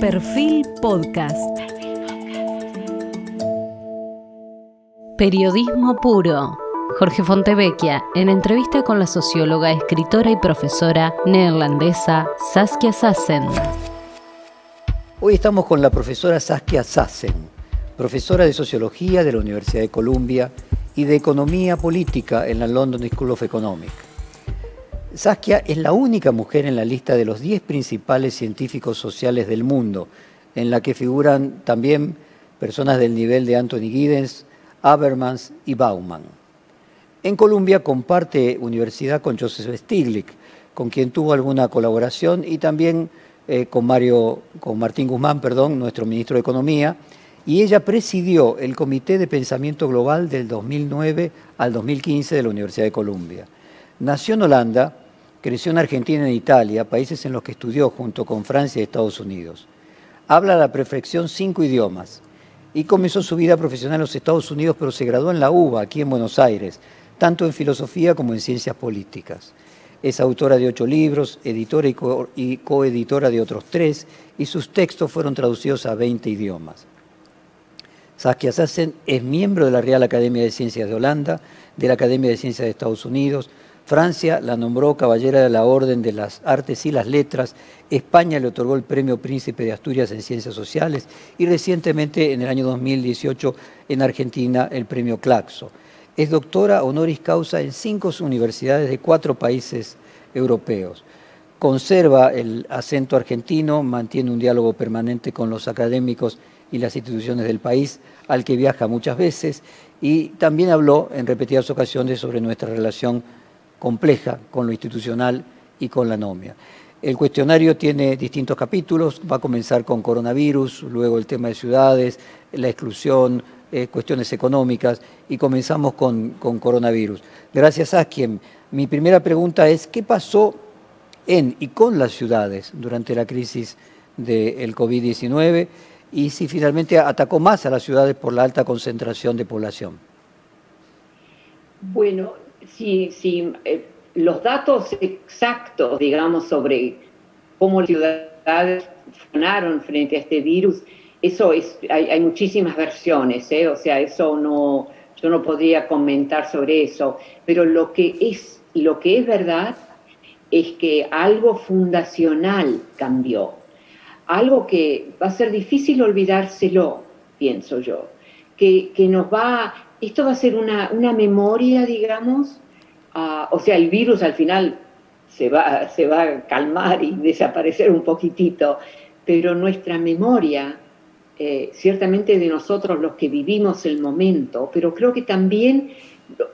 Perfil Podcast. Periodismo puro. Jorge Fontevecchia, en entrevista con la socióloga, escritora y profesora neerlandesa Saskia Sassen. Hoy estamos con la profesora Saskia Sassen, profesora de Sociología de la Universidad de Columbia y de Economía Política en la London School of Economics. Saskia es la única mujer en la lista de los 10 principales científicos sociales del mundo, en la que figuran también personas del nivel de Anthony Giddens, Habermas y Bauman. En Colombia comparte universidad con Joseph Stiglitz, con quien tuvo alguna colaboración, y también eh, con, Mario, con Martín Guzmán, perdón, nuestro ministro de Economía, y ella presidió el Comité de Pensamiento Global del 2009 al 2015 de la Universidad de Columbia. Nació en Holanda, Creció en Argentina en Italia, países en los que estudió junto con Francia y Estados Unidos. Habla a la perfección cinco idiomas y comenzó su vida profesional en los Estados Unidos, pero se graduó en la UBA, aquí en Buenos Aires, tanto en filosofía como en ciencias políticas. Es autora de ocho libros, editora y, coeditora de otros tres, y sus textos fueron traducidos a 20 idiomas. Saskia Sassen es miembro de la Real Academia de Ciencias de Holanda, de la Academia de Ciencias de Estados Unidos, Francia la nombró caballera de la Orden de las Artes y las Letras, España le otorgó el Premio Príncipe de Asturias en Ciencias Sociales y recientemente, en el año 2018, en Argentina, el Premio Claxo. Es doctora honoris causa en cinco universidades de cuatro países europeos. Conserva el acento argentino, mantiene un diálogo permanente con los académicos y las instituciones del país, al que viaja muchas veces, y también habló en repetidas ocasiones sobre nuestra relación compleja con lo institucional y con la nomia. El cuestionario tiene distintos capítulos, va a comenzar con coronavirus, luego el tema de ciudades, la exclusión, eh, cuestiones económicas y comenzamos con, coronavirus. Gracias a quien. Mi primera pregunta es, ¿qué pasó en y con las ciudades durante la crisis del COVID-19 y si finalmente atacó más a las ciudades por la alta concentración de población? Bueno, si, si eh, los datos exactos, digamos, sobre cómo las ciudades funcionaron frente a este virus, eso es, hay, muchísimas versiones, ¿eh? o sea, eso no, yo no podría comentar sobre eso, pero lo que es, lo que es verdad es que algo fundacional cambió, algo que va a ser difícil olvidárselo, pienso yo, que, que nos va, esto va a ser una, una memoria, digamos, o sea, el virus al final se va, se va a calmar y desaparecer un poquitito, pero nuestra memoria, eh, ciertamente de nosotros los que vivimos el momento, pero creo que también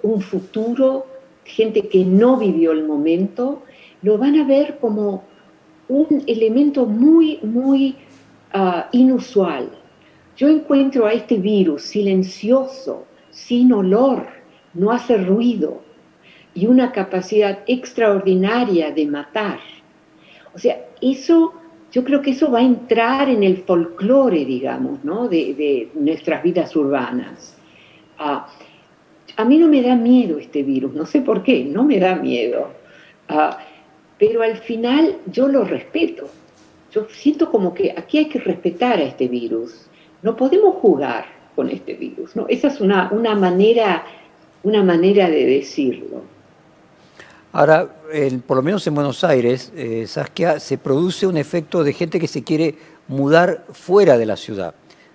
un futuro, gente que no vivió el momento, lo van a ver como un elemento muy, muy ah, inusual. Yo encuentro a este virus silencioso, sin olor, no hace ruido, y una capacidad extraordinaria de matar. O sea, eso, yo creo que eso va a entrar en el folclore, digamos, ¿no? de, nuestras vidas urbanas. Ah, a mí no me da miedo este virus, no sé por qué, no me da miedo. Ah, pero al final yo lo respeto. Yo siento como que aquí hay que respetar a este virus. No podemos jugar con este virus. Esa es una, una, manera, una manera de decirlo. Ahora, por lo menos en Buenos Aires, eh, Saskia, se produce un efecto de gente que se quiere mudar fuera de la ciudad,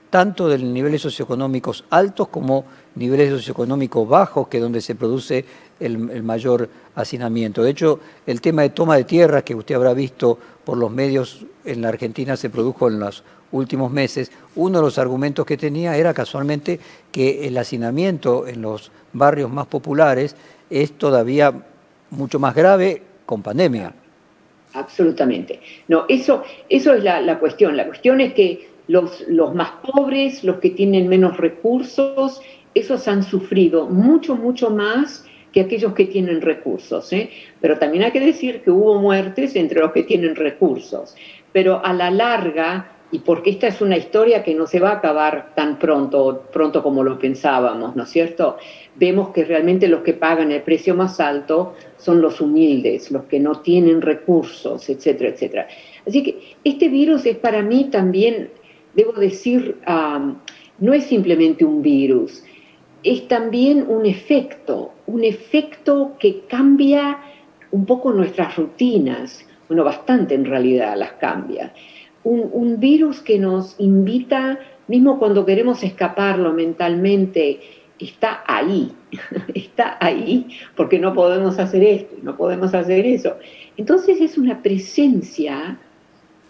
tanto de niveles socioeconómicos altos como niveles socioeconómicos bajos, que es donde se produce el, mayor hacinamiento. De hecho, el tema de toma de tierras que usted habrá visto por los medios en la Argentina se produjo en los últimos meses. Uno de los argumentos que tenía era casualmente que el hacinamiento en los barrios más populares es todavía mucho más grave con pandemia. Absolutamente. No, eso, eso es la, cuestión. La cuestión es que los, los más pobres, los que tienen menos recursos, esos han sufrido mucho, mucho más que aquellos que tienen recursos. ¿eh? Pero también hay que decir que hubo muertes entre los que tienen recursos. Pero a la larga, y porque esta es una historia que no se va a acabar tan pronto, pronto como lo pensábamos, ¿no es cierto? Vemos que realmente los que pagan el precio más alto son los humildes, los que no tienen recursos, etcétera, etcétera. Así que este virus es para mí también, debo decir, no es simplemente un virus, es también un efecto, un efecto que cambia un poco nuestras rutinas, bueno, bastante en realidad las cambia un, virus que nos invita, mismo cuando queremos escaparlo mentalmente, está ahí, está ahí, porque no podemos hacer esto, no podemos hacer eso. Entonces es una presencia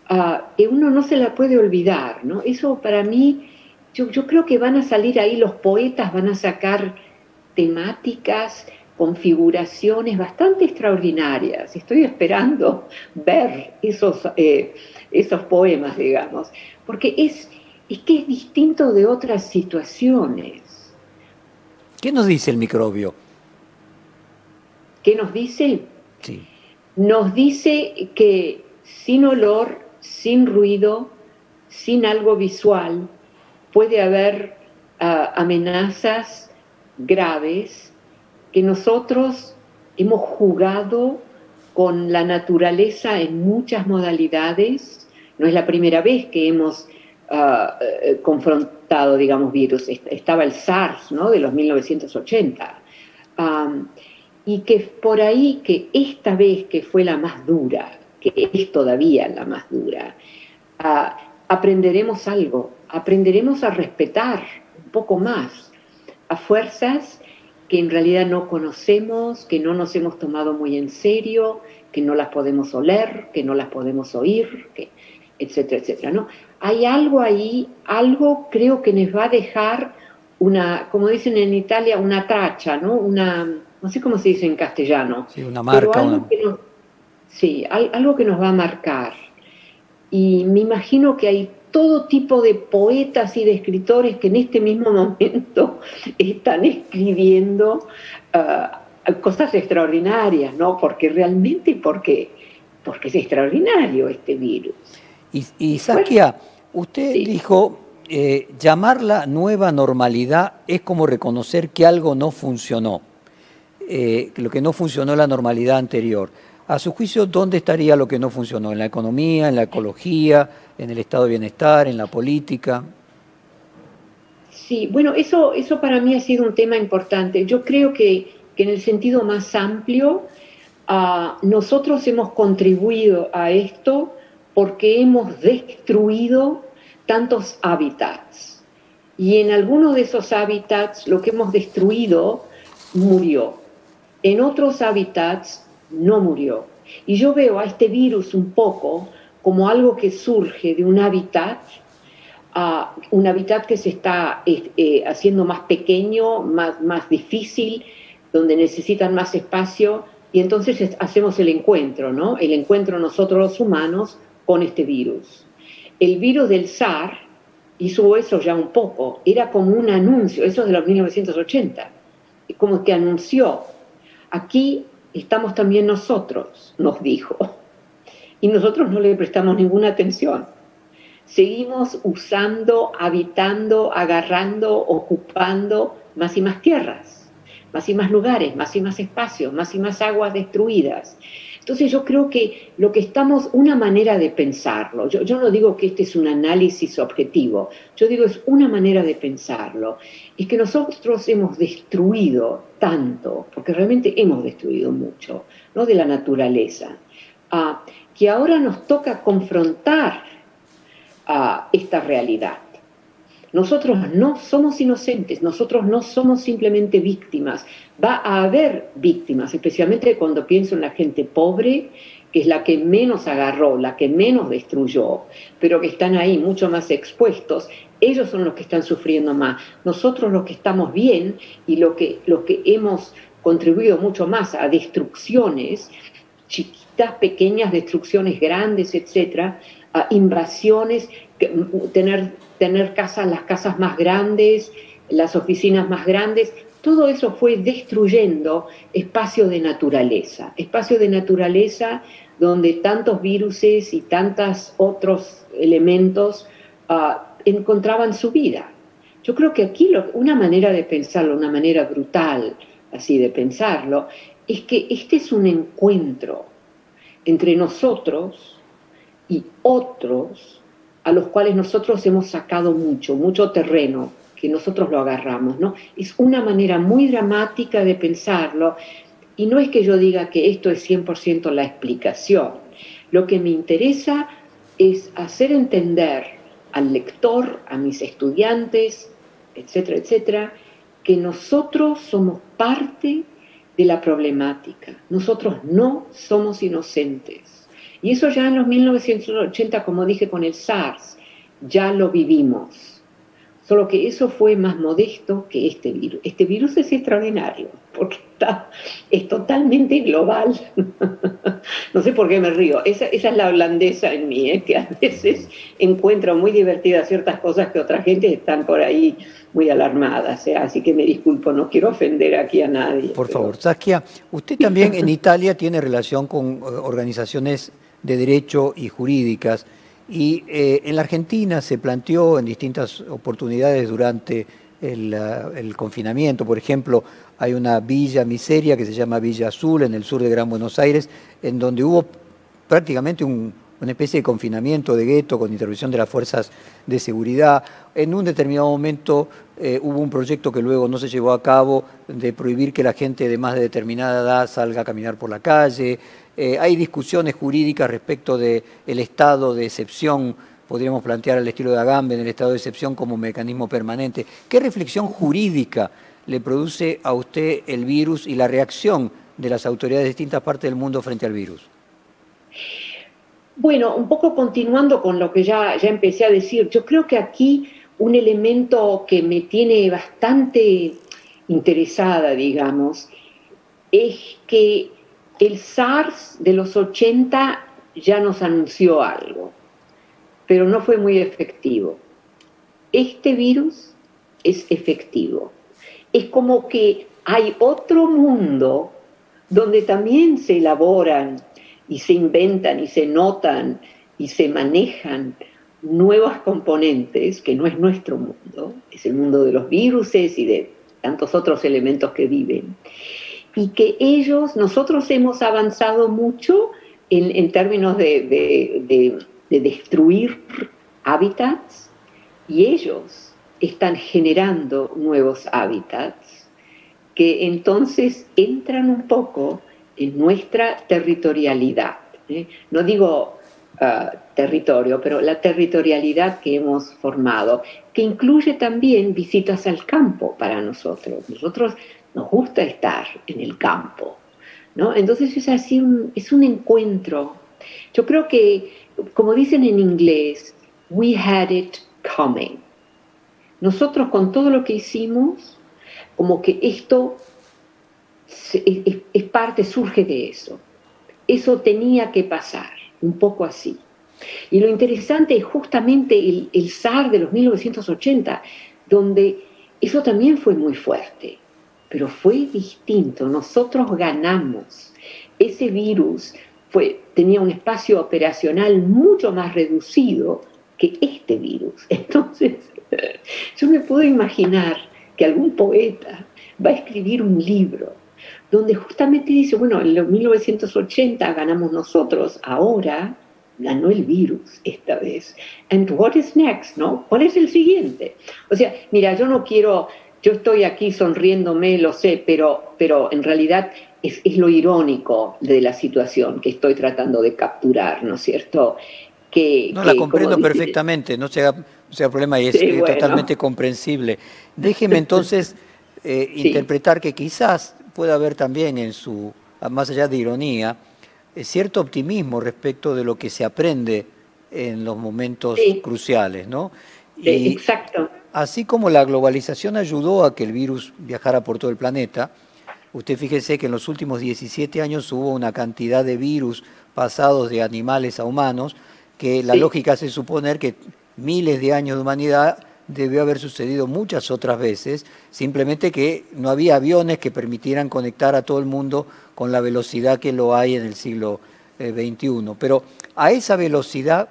ah, que uno no se la puede olvidar, ¿no? Eso para mí, yo, yo creo que van a salir ahí los poetas, van a sacar temáticas, configuraciones bastante extraordinarias. Estoy esperando ver esos, eh, esos poemas, digamos, porque es, es que es distinto de otras situaciones. ¿Qué nos dice el microbio? ¿Qué nos dice? Sí. Nos dice que sin olor, sin ruido, sin algo visual, puede haber ah, amenazas graves que nosotros hemos jugado con la naturaleza en muchas modalidades. No es la primera vez que hemos ah, eh, confrontado, digamos, virus. Estaba el SARS, ¿no? De los 1980. y que por ahí, que esta vez que fue la más dura, que es todavía la más dura, ah, aprenderemos algo, aprenderemos a respetar un poco más a fuerzas que en realidad no conocemos, que no nos hemos tomado muy en serio, que no las podemos oler, que no las podemos oír, que, etcétera, etcétera. ¿no? Hay algo ahí, algo creo que nos va a dejar una, como dicen en Italia, una tracha, ¿no? Una, no sé cómo se dice en castellano. Sí, una marca. sí, algo que nos va a marcar. Y me imagino que hay todo tipo de poetas y de escritores que en este mismo momento están escribiendo ah, cosas extraordinarias, ¿no? Porque realmente, porque, porque es extraordinario este virus. Y, y Saskia, usted dijo, eh, llamarla nueva normalidad es como reconocer que algo no funcionó, eh, lo que no funcionó la normalidad anterior. A su juicio, ¿dónde estaría lo que no funcionó? ¿En la economía, en la ecología, en el estado de bienestar, en la política? Sí, bueno, eso, eso para mí ha sido un tema importante. Yo creo que, en el sentido más amplio, ah, nosotros hemos contribuido a esto porque hemos destruido tantos hábitats. Y en algunos de esos hábitats lo que hemos destruido murió. En otros hábitats no murió. Y yo veo a este virus un poco como algo que surge de un hábitat, un hábitat que se está eh, haciendo más pequeño, más, más difícil, donde necesitan más espacio, y entonces hacemos el encuentro, ¿no? El encuentro nosotros los humanos con este virus. El virus del SAR hizo eso ya un poco, era como un anuncio, eso es de los 1980, como que anunció, aquí estamos también nosotros, nos dijo. Y nosotros no le prestamos ninguna atención. Seguimos usando, habitando, agarrando, ocupando más y más tierras, más y más lugares, más y más espacios, más y más aguas destruidas. Entonces yo creo que lo que estamos, una manera de pensarlo, yo, no digo que este es un análisis objetivo, yo digo es una manera de pensarlo, es que nosotros hemos destruido tanto, porque realmente hemos destruido mucho, ¿no? De la naturaleza, ah, que ahora nos toca confrontar a esta realidad. Nosotros no somos inocentes, nosotros no somos simplemente víctimas. Va a haber víctimas, especialmente cuando pienso en la gente pobre, que es la que menos agarró, la que menos destruyó, pero que están ahí mucho más expuestos. Ellos son los que están sufriendo más. Nosotros los que estamos bien y los que, lo que hemos contribuido mucho más a destrucciones, chiquitas, pequeñas destrucciones grandes, etcétera, a invasiones, tener tener casas, las casas más grandes, las oficinas más grandes, todo eso fue destruyendo espacio de naturaleza, espacio de naturaleza donde tantos virus y tantos otros elementos ah, encontraban su vida. Yo creo que aquí una manera de pensarlo, una manera brutal así de pensarlo, es que este es un encuentro entre nosotros y otros a los cuales nosotros hemos sacado mucho, mucho terreno, que nosotros lo agarramos, ¿no? Es una manera muy dramática de pensarlo y no es que yo diga que esto es 100% la explicación. Lo que me interesa es hacer entender al lector, a mis estudiantes, etcétera, etcétera, que nosotros somos parte de la problemática. Nosotros no somos inocentes. Y eso ya en los 1980, como dije con el SARS, ya lo vivimos. Solo que eso fue más modesto que este virus. Este virus es extraordinario, porque está, es totalmente global. no sé por qué me río. Esa, es la holandesa en mí, ¿eh? que a veces encuentro muy divertidas ciertas cosas que otra gente están por ahí muy alarmadas. ¿eh? Así que me disculpo, no quiero ofender aquí a nadie. Por favor, Saskia, usted también en Italia tiene relación con eh, organizaciones de derecho y jurídicas. Y eh, en la Argentina se planteó en distintas oportunidades durante el, confinamiento, por ejemplo, hay una villa miseria que se llama Villa Azul en el sur de Gran Buenos Aires, en donde hubo prácticamente una especie de confinamiento de gueto con intervención de las fuerzas de seguridad. En un determinado momento eh, hubo un proyecto que luego no se llevó a cabo de prohibir que la gente de más de determinada edad salga a caminar por la calle. Eh, hay discusiones jurídicas respecto del estado de excepción, podríamos plantear al estilo de Agamben el estado de excepción como mecanismo permanente. ¿Qué reflexión jurídica le produce a usted el virus y la reacción de las autoridades de distintas partes del mundo frente al virus? Bueno, un poco continuando con lo que ya, ya empecé a decir, yo creo que aquí un elemento que me tiene bastante interesada, digamos, es que el SARS de los 80 ya nos anunció algo, pero no fue muy efectivo. Este virus es efectivo. Es como que hay otro mundo donde también se elaboran y se inventan y se notan y se manejan nuevas componentes, que no es nuestro mundo, es el mundo de los virus y de tantos otros elementos que viven y que ellos, nosotros hemos avanzado mucho en, términos de, destruir hábitats y ellos están generando nuevos hábitats que entonces entran un poco en nuestra territorialidad. ¿eh? No digo ah, territorio, pero la territorialidad que hemos formado, que incluye también visitas al campo para nosotros. Nosotros nos gusta estar en el campo. ¿no? Entonces es así, un, es un encuentro. Yo creo que, como dicen en inglés, we had it coming. Nosotros con todo lo que hicimos, como que esto es, parte, surge de eso. Eso tenía que pasar, un poco así. Y lo interesante es justamente el, el SAR de los 1980, donde eso también fue muy fuerte pero fue distinto. Nosotros ganamos. Ese virus fue, tenía un espacio operacional mucho más reducido que este virus. Entonces, yo me puedo imaginar que algún poeta va a escribir un libro donde justamente dice, bueno, en los 1980 ganamos nosotros, ahora ganó el virus esta vez. And what is next, no? ¿Cuál es el siguiente? O sea, mira, yo no quiero yo estoy aquí sonriéndome, lo sé, pero, pero en realidad es, lo irónico de la situación que estoy tratando de capturar, ¿no es cierto? Que, no, la comprendo perfectamente, no sea, sea problema y es, totalmente comprensible. Déjeme entonces eh, interpretar que quizás pueda haber también en su, más allá de ironía, eh, cierto optimismo respecto de lo que se aprende en los momentos cruciales, ¿no? exacto. Así como la globalización ayudó a que el virus viajara por todo el planeta, usted fíjese que en los últimos 17 años hubo una cantidad de virus pasados de animales a humanos, que la lógica hace suponer que miles de años de humanidad debió haber sucedido muchas otras veces, simplemente que no había aviones que permitieran conectar a todo el mundo con la velocidad que lo hay en el siglo XXI. Pero a esa velocidad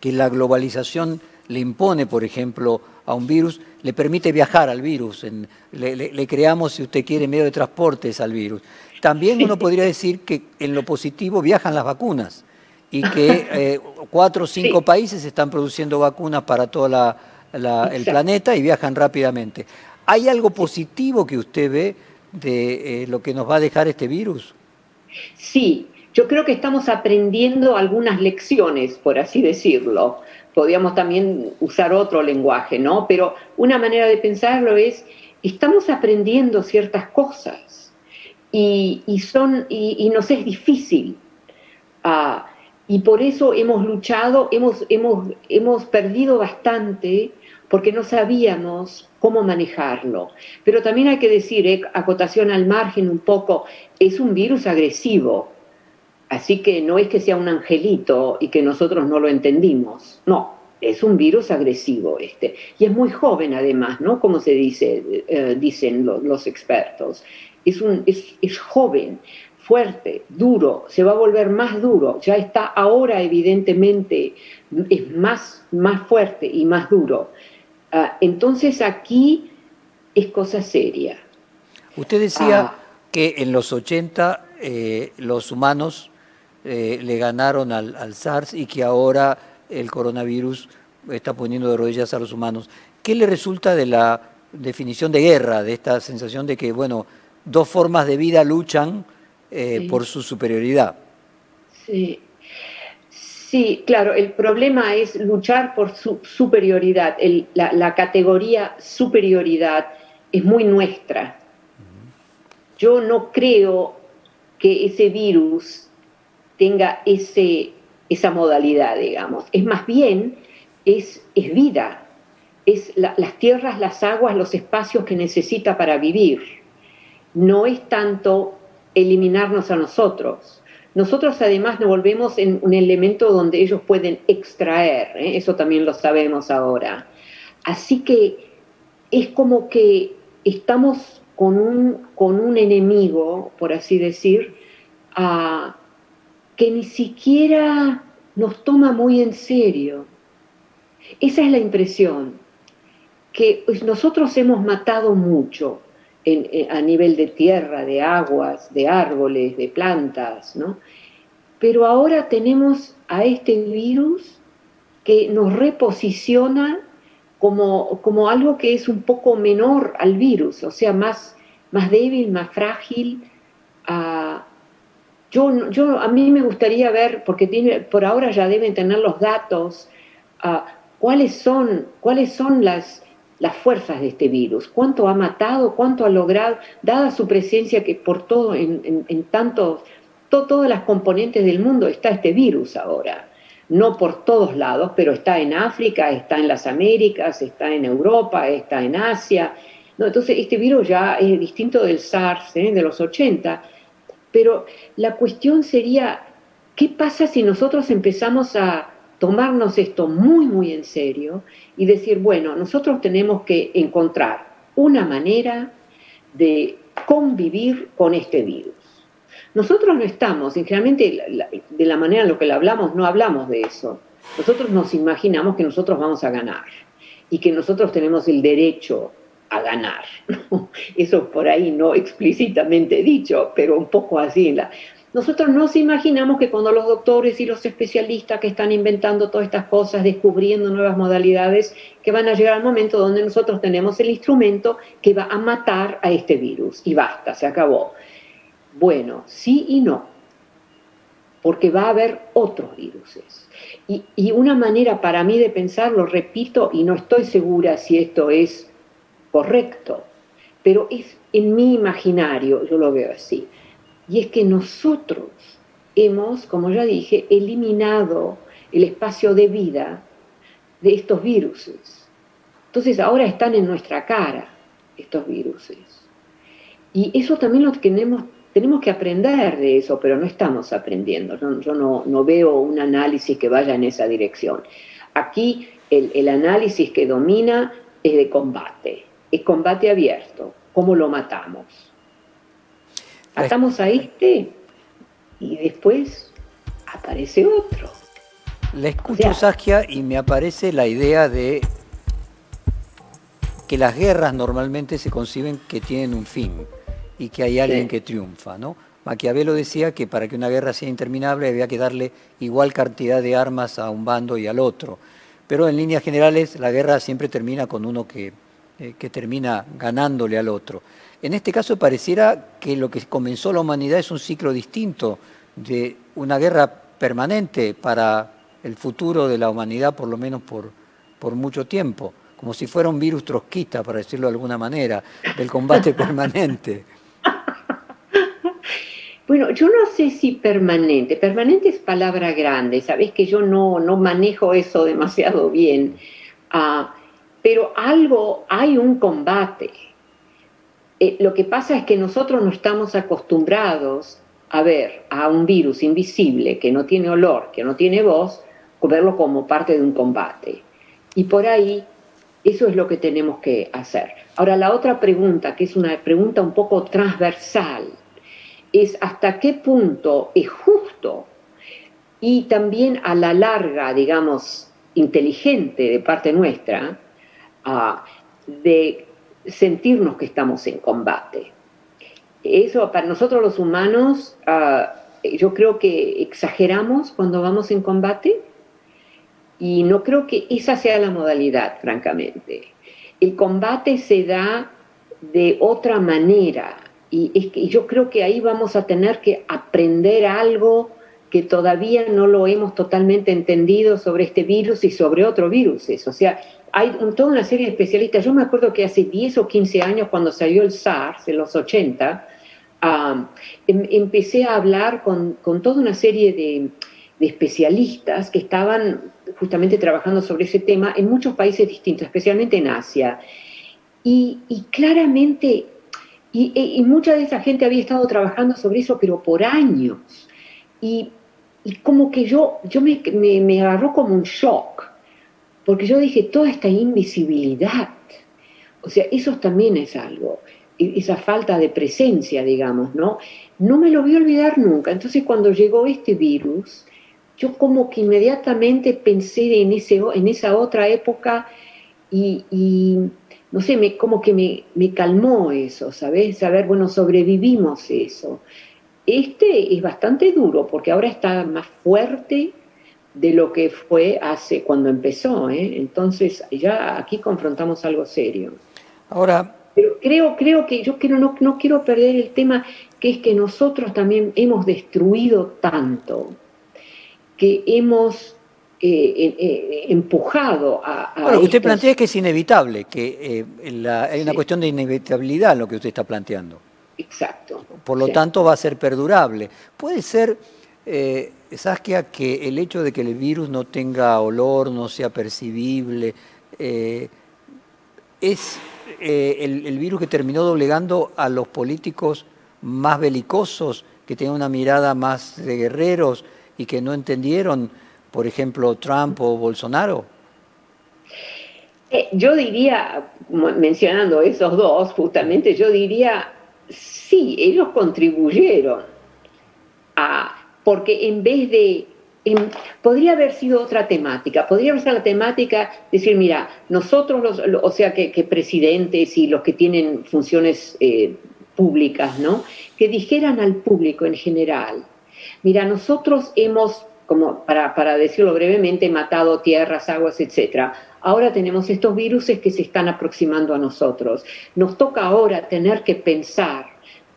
que la globalización le impone, por ejemplo, a un virus, le permite viajar al virus, le, creamos, si usted quiere, medio de transportes al virus. También uno podría decir que en lo positivo viajan las vacunas y que eh, cuatro o cinco países están produciendo vacunas para todo el planeta y viajan rápidamente. ¿Hay algo positivo que usted ve de eh, lo que nos va a dejar este virus? Sí, yo creo que estamos aprendiendo algunas lecciones, por así decirlo. Podríamos también usar otro lenguaje, ¿no? Pero una manera de pensarlo es, estamos aprendiendo ciertas cosas y, son, y, nos es difícil. Ah, y por eso hemos luchado, hemos, hemos, hemos perdido bastante porque no sabíamos cómo manejarlo. Pero también hay que decir, eh, acotación al margen un poco, es un virus agresivo, así que no es que sea un angelito y que nosotros no lo entendimos, no, es un virus agresivo este. Y es muy joven además, ¿no? Como se dice, eh, dicen los expertos. Es, un, es, es joven, fuerte, duro, se va a volver más duro, ya está ahora evidentemente, es más, más fuerte y más duro. Ah, entonces aquí es cosa seria. Usted decía ah. que en los 80 eh, los humanos eh, le ganaron al, al, SARS y que ahora el coronavirus está poniendo de rodillas a los humanos. ¿Qué le resulta de la definición de guerra, de esta sensación de que, bueno, dos formas de vida luchan eh, por su superioridad? Sí, Sí, claro, el problema es luchar por su superioridad. la, categoría superioridad es muy nuestra. Yo no creo que ese virus tenga ese, esa modalidad, digamos. Es más bien, es, es vida, es las tierras, las aguas, los espacios que necesita para vivir. No es tanto eliminarnos a nosotros nosotros además nos volvemos en un elemento donde ellos pueden extraer, ¿eh? eso también lo sabemos ahora. Así que es como que estamos con un, con un enemigo, por así decir, que ni siquiera nos toma muy en serio. Esa es la impresión, que nosotros hemos matado mucho, eh, a nivel de tierra, de aguas, de árboles, de plantas, ¿no? Pero ahora tenemos a este virus que nos reposiciona como, como algo que es un poco menor al virus, o sea, más, más débil, más frágil. Yo, yo, a mí me gustaría ver, porque por ahora ya deben tener los datos, ah, cuáles son, cuáles son las, las fuerzas de este virus, cuánto ha matado, cuánto ha logrado, dada su presencia que por todo, en, en, tantos, todas las componentes del mundo está este virus ahora. No por todos lados, pero está en África, está en las Américas, está en Europa, está en Asia. No, entonces, este virus ya es distinto del SARS ¿eh? de los 80, pero la cuestión sería, ¿qué pasa si nosotros empezamos a tomarnos esto muy, muy en serio y decir, bueno, nosotros tenemos que encontrar una manera de convivir con este virus. Nosotros no estamos, y generalmente de la manera en la que lo hablamos, no hablamos de eso. Nosotros nos imaginamos que nosotros vamos a ganar y que nosotros tenemos el derecho a ganar. Eso por ahí no explícitamente dicho, pero un poco así. La, nosotros nos imaginamos que cuando los doctores y los especialistas que están inventando todas estas cosas, descubriendo nuevas modalidades, que van a llegar al momento donde nosotros tenemos el instrumento que va a matar a este virus y basta, se acabó. Bueno, sí y no, porque va a haber otros virus. Y, y una manera para mí de pensarlo, repito, y no estoy segura si esto es correcto, pero es en mi imaginario, yo lo veo así y es que nosotros hemos, como ya dije, eliminado el espacio de vida de estos virus. Entonces ahora están en nuestra cara estos virus. Y eso también lo tenemos, tenemos que aprender de eso, pero no estamos aprendiendo. Yo, no, veo un análisis que vaya en esa dirección. Aquí el, el análisis que domina es de combate, es combate abierto, cómo lo matamos Atamos a este y después aparece otro. La escucho, Saskia, y me aparece la idea de que las guerras normalmente se conciben que tienen un fin y que hay alguien que triunfa, ¿no? Maquiavelo decía que para que una guerra sea interminable había que darle igual cantidad de armas a un bando y al otro. Pero en líneas generales la guerra siempre termina con uno que, eh, que termina ganándole al otro. En este caso pareciera que lo que comenzó la humanidad es un ciclo distinto de una guerra permanente para el futuro de la humanidad, por lo menos por, por mucho tiempo, como si fuera un virus trotskista, para decirlo de alguna manera, del combate permanente. Bueno, yo no sé si permanente, permanente es palabra grande, sabes que yo no, no manejo eso demasiado bien, ah, pero algo, hay un combate, eh, lo que pasa es que nosotros no estamos acostumbrados a ver a un virus invisible que no tiene olor, que no tiene voz, verlo como parte de un combate. Y por ahí, eso es lo que tenemos que hacer. Ahora, la otra pregunta, que es una pregunta un poco transversal, es hasta qué punto es justo y también a la larga, digamos, inteligente de parte nuestra, de sentirnos que estamos en combate. Eso para nosotros los humanos, ah, yo creo que exageramos cuando vamos en combate y no creo que esa sea la modalidad, francamente. El combate se da de otra manera y, y yo creo que ahí vamos a tener que aprender algo que todavía no lo hemos totalmente entendido sobre este virus y sobre otro virus. O sea, hay toda una serie de especialistas. Yo me acuerdo que hace 10 o 15 años, cuando salió el SARS, en los 80, em, empecé a hablar con, toda una serie de, especialistas que estaban justamente trabajando sobre ese tema en muchos países distintos, especialmente en Asia. Y, claramente, y, mucha de esa gente había estado trabajando sobre eso, pero por años. Y, como que yo, yo me, me, me agarró como un shock porque yo dije, toda esta invisibilidad, o sea, eso también es algo, esa falta de presencia, digamos, ¿no? No me lo voy a olvidar nunca. Entonces, cuando llegó este virus, yo como que inmediatamente pensé en, ese, en esa otra época y, no sé, me, como que me, me, calmó eso, ¿sabes? Saber, bueno, sobrevivimos eso. Este es bastante duro porque ahora está más fuerte, de lo que fue hace cuando empezó. ¿eh? Entonces ya aquí confrontamos algo serio. Ahora. Pero creo, creo que yo quiero, no, no quiero perder el tema que es que nosotros también hemos destruido tanto, que hemos eh, eh, empujado a... bueno, lo que usted plantea es que es inevitable, que hay una cuestión de inevitabilidad en lo que usted está planteando. Exacto. Por lo tanto va a ser perdurable. Puede ser eh, Saskia, que el hecho de que el virus no tenga olor, no sea percibible, eh, es eh, el, virus que terminó doblegando a los políticos más belicosos, que tenían una mirada más de guerreros y que no entendieron, por ejemplo, Trump o Bolsonaro? Eh, yo diría, mencionando esos dos, justamente, yo diría, sí, ellos contribuyeron a porque en vez de... podría haber sido otra temática, podría haber sido la temática, decir, mira, nosotros, los, o sea, que, presidentes y los que tienen funciones eh, públicas, ¿no? Que dijeran al público en general, mira, nosotros hemos, como para, decirlo brevemente, matado tierras, aguas, etcétera. Ahora tenemos estos virus que se están aproximando a nosotros. Nos toca ahora tener que pensar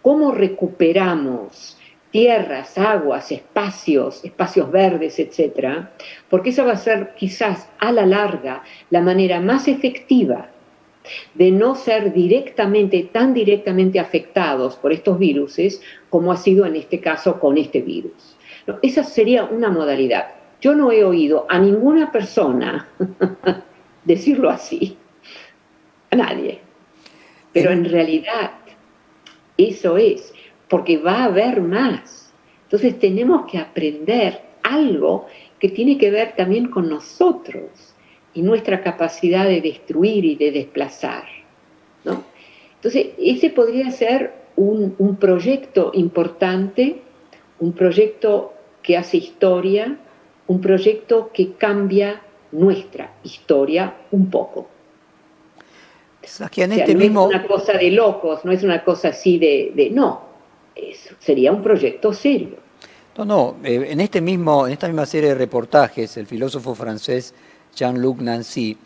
cómo recuperamos tierras, aguas, espacios, espacios verdes, etcétera, porque esa va a ser quizás a la larga la manera más efectiva de no ser directamente, tan directamente afectados por estos virus como ha sido en este caso con este virus. esa sería una modalidad. Yo no he oído a ninguna persona decirlo así, a nadie, pero en realidad eso es porque va a haber más. Entonces tenemos que aprender algo que tiene que ver también con nosotros y nuestra capacidad de destruir y de desplazar. ¿no? Entonces, ese podría ser un, proyecto importante, un proyecto que hace historia, un proyecto que cambia nuestra historia un poco. este mismo... es una cosa de locos, no es una cosa así de... no, sería un proyecto serio. No, no, eh, en, este mismo, en esta misma serie de reportajes, el filósofo francés Jean-Luc Nancy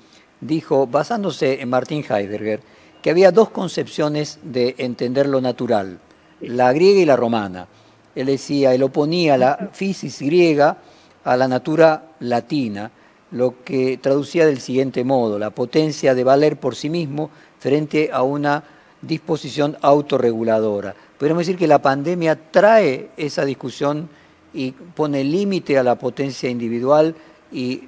dijo, basándose en Martin Heidegger, que había dos concepciones de entender lo natural, la griega y la romana. Él decía, él oponía la physis griega a la natura latina, lo que traducía del siguiente modo, la potencia de valer por sí mismo frente a una disposición autorreguladora. Podríamos decir que la pandemia trae esa discusión y pone límite a la potencia individual y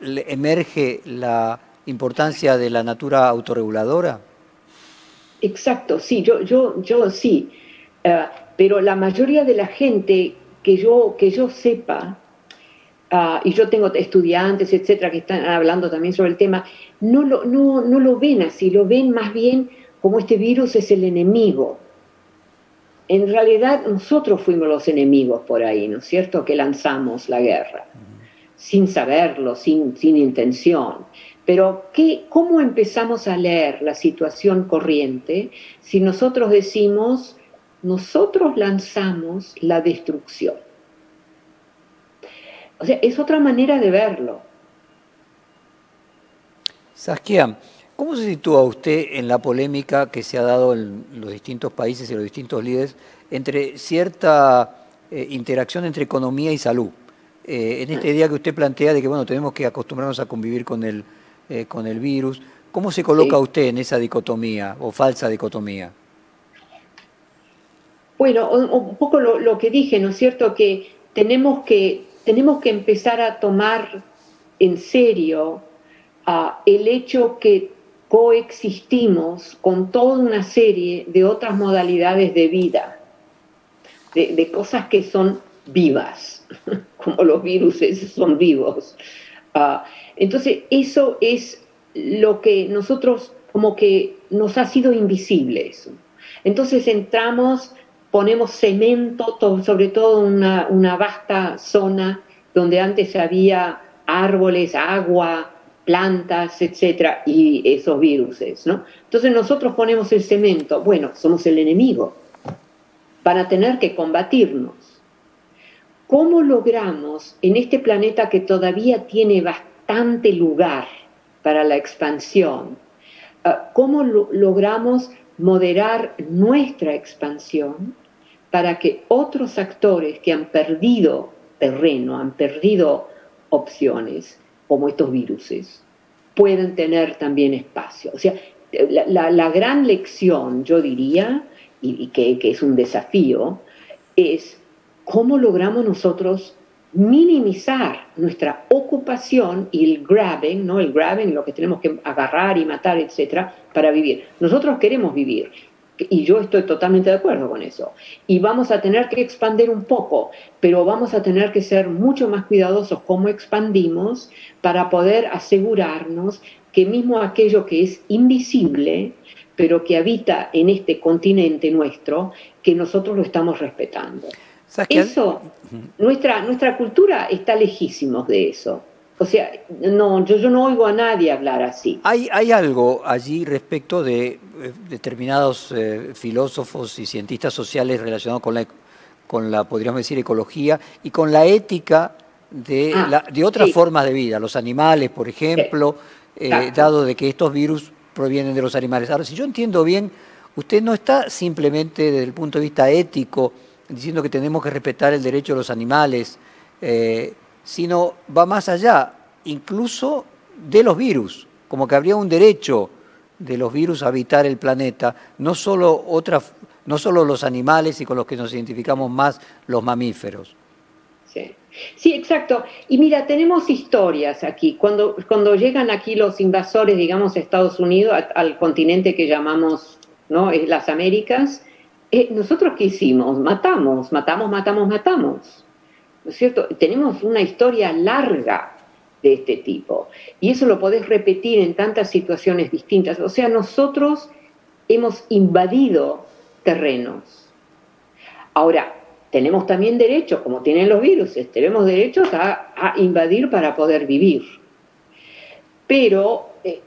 emerge la importancia de la natura autorreguladora. Exacto, sí, yo, yo, yo sí, eh, pero la mayoría de la gente que yo, que yo sepa, ah, y yo tengo estudiantes, etcétera, que están hablando también sobre el tema, no lo, no, no lo ven así, lo ven más bien como este virus es el enemigo. En realidad nosotros fuimos los enemigos por ahí, ¿no es cierto?, que lanzamos la guerra, sin saberlo, sin, sin intención. Pero ¿qué, ¿cómo empezamos a leer la situación corriente si nosotros decimos, nosotros lanzamos la destrucción? O sea, es otra manera de verlo. Saskia, ¿cómo se sitúa usted en la polémica que se ha dado en los distintos países y los distintos líderes entre cierta eh, interacción entre economía y salud? Eh, en esta idea que usted plantea de que bueno tenemos que acostumbrarnos a convivir con el eh, con el virus. ¿Cómo se coloca usted en esa dicotomía o falsa dicotomía? Bueno, un poco lo, que dije, ¿no es cierto? Que tenemos que, tenemos que empezar a tomar en serio ah, el hecho que coexistimos con toda una serie de otras modalidades de vida, de, cosas que son vivas, como los virus son vivos. Ah, entonces, eso es lo que nosotros como que nos ha sido invisible eso. Entonces entramos, ponemos cemento, sobre todo una, una vasta zona donde antes había árboles, agua, plantas, etcétera, y esos viruses, ¿no? Entonces nosotros ponemos el cemento, bueno, somos el enemigo, van a tener que combatirnos. ¿Cómo logramos en este planeta que todavía tiene bastante bastante lugar para la expansión. Ah, ¿Cómo logramos moderar nuestra expansión para que otros actores que han perdido terreno, han perdido opciones, como estos viruses, puedan tener también espacio? O sea, la, gran lección, yo diría, y, que, que es un desafío, es cómo logramos nosotros minimizar nuestra ocupación y el grabbing, ¿no? El grabbing, lo que tenemos que agarrar y matar, etcétera, para vivir. Nosotros queremos vivir. Y yo estoy totalmente de acuerdo con eso. Y vamos a tener que expandir un poco, pero vamos a tener que ser mucho más cuidadosos cómo expandimos para poder asegurarnos que mismo aquello que es invisible, pero que habita en este continente nuestro, que nosotros lo estamos respetando. Eso, nuestra, nuestra cultura está lejísimos de eso. O sea, no, yo, yo no oigo a nadie hablar así. Hay, hay algo allí respecto de eh, determinados eh, filósofos y cientistas sociales relacionados con la, con la, podríamos decir, ecología y con la ética de, ah, de otras formas de vida, los animales, por ejemplo, eh, dado de que estos virus provienen de los animales. Ahora, si yo entiendo bien, usted no está simplemente desde el punto de vista ético diciendo que tenemos que respetar el derecho de los animales, eh, sino va más allá, incluso de los virus, como que habría un derecho de los virus a habitar el planeta, no solo, no solo los animales y con los que nos identificamos más los mamíferos. Sí. Sí, exacto. Y mira, tenemos historias aquí. Cuando, cuando llegan aquí los invasores, digamos, a Estados Unidos, al continente que llamamos ¿no? las Américas, eh, nosotros qué hicimos? Matamos, matamos, matamos, matamos. ¿No es cierto? Tenemos una historia larga de este tipo. Y eso lo podés repetir en tantas situaciones distintas. O sea, nosotros hemos invadido terrenos. Ahora, tenemos también derechos, como tienen los virus, tenemos derechos a, invadir para poder vivir. Pero eh,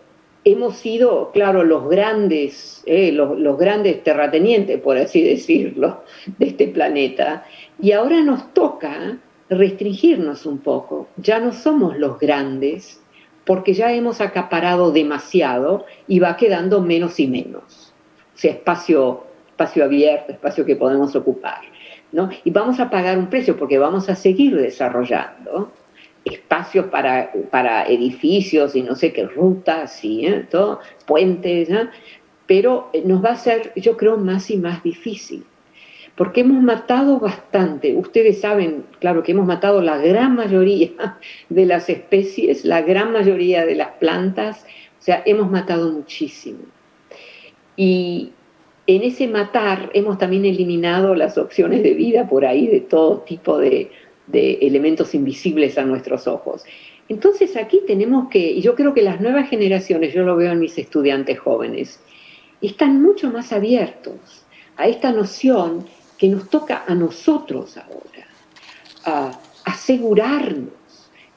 hemos sido, claro, los grandes, eh, los, grandes terratenientes, por así decirlo, de este planeta. Y ahora nos toca restringirnos un poco. Ya no somos los grandes, porque ya hemos acaparado demasiado y va quedando menos y menos. O sea, espacio, espacio abierto, espacio que podemos ocupar. ¿no? Y vamos a pagar un precio porque vamos a seguir desarrollando espacios para, para edificios y no sé qué rutas y ¿eh? todo, puentes, pero nos va a ser, yo creo, más y más difícil porque hemos matado bastante. Ustedes saben, claro, que hemos matado la gran mayoría de las especies, la gran mayoría de las plantas, o sea, hemos matado muchísimo. Y en ese matar hemos también eliminado las opciones de vida por ahí de todo tipo de, elementos invisibles a nuestros ojos. Entonces aquí tenemos que, y yo creo que las nuevas generaciones, yo lo veo en mis estudiantes jóvenes, están mucho más abiertos a esta noción que nos toca a nosotros ahora, a asegurarnos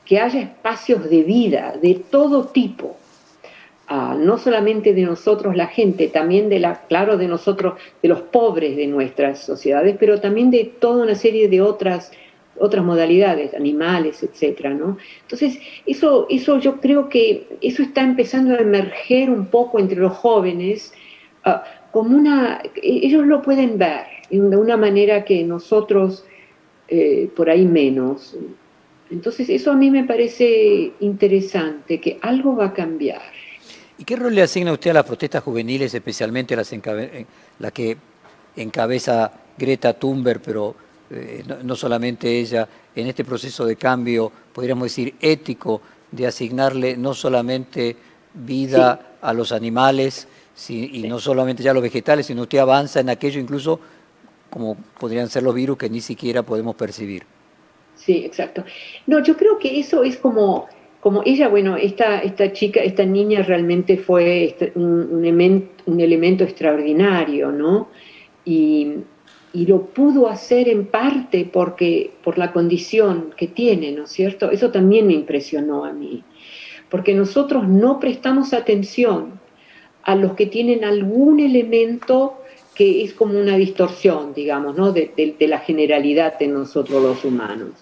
que haya espacios de vida de todo tipo, no solamente de nosotros la gente, también de la, claro, de nosotros, de los pobres de nuestras sociedades, pero también de toda una serie de otras otras modalidades, animales, etcétera, ¿no? Entonces, eso, eso yo creo que eso está empezando a emerger un poco entre los jóvenes, ah, como una, ellos lo pueden ver, de una manera que nosotros eh, por ahí menos. Entonces eso a mí me parece interesante, que algo va a cambiar. ¿Y qué rol le asigna usted a las protestas juveniles, especialmente las la que encabeza Greta Thunberg, pero eh, no, solamente ella, en este proceso de cambio, podríamos decir, ético, de asignarle no solamente vida a los animales, y no solamente ya a los vegetales, sino usted avanza en aquello incluso como podrían ser los virus que ni siquiera podemos percibir. Sí, exacto. No, yo creo que eso es como, como ella, bueno, esta, esta chica, esta niña realmente fue este, un, un, elemento extraordinario, ¿no? Y, y, lo pudo hacer en parte porque, por la condición que tiene, ¿no es cierto? Eso también me impresionó a mí, porque nosotros no prestamos atención a los que tienen algún elemento que es como una distorsión, digamos, ¿no? de, la generalidad de nosotros los humanos.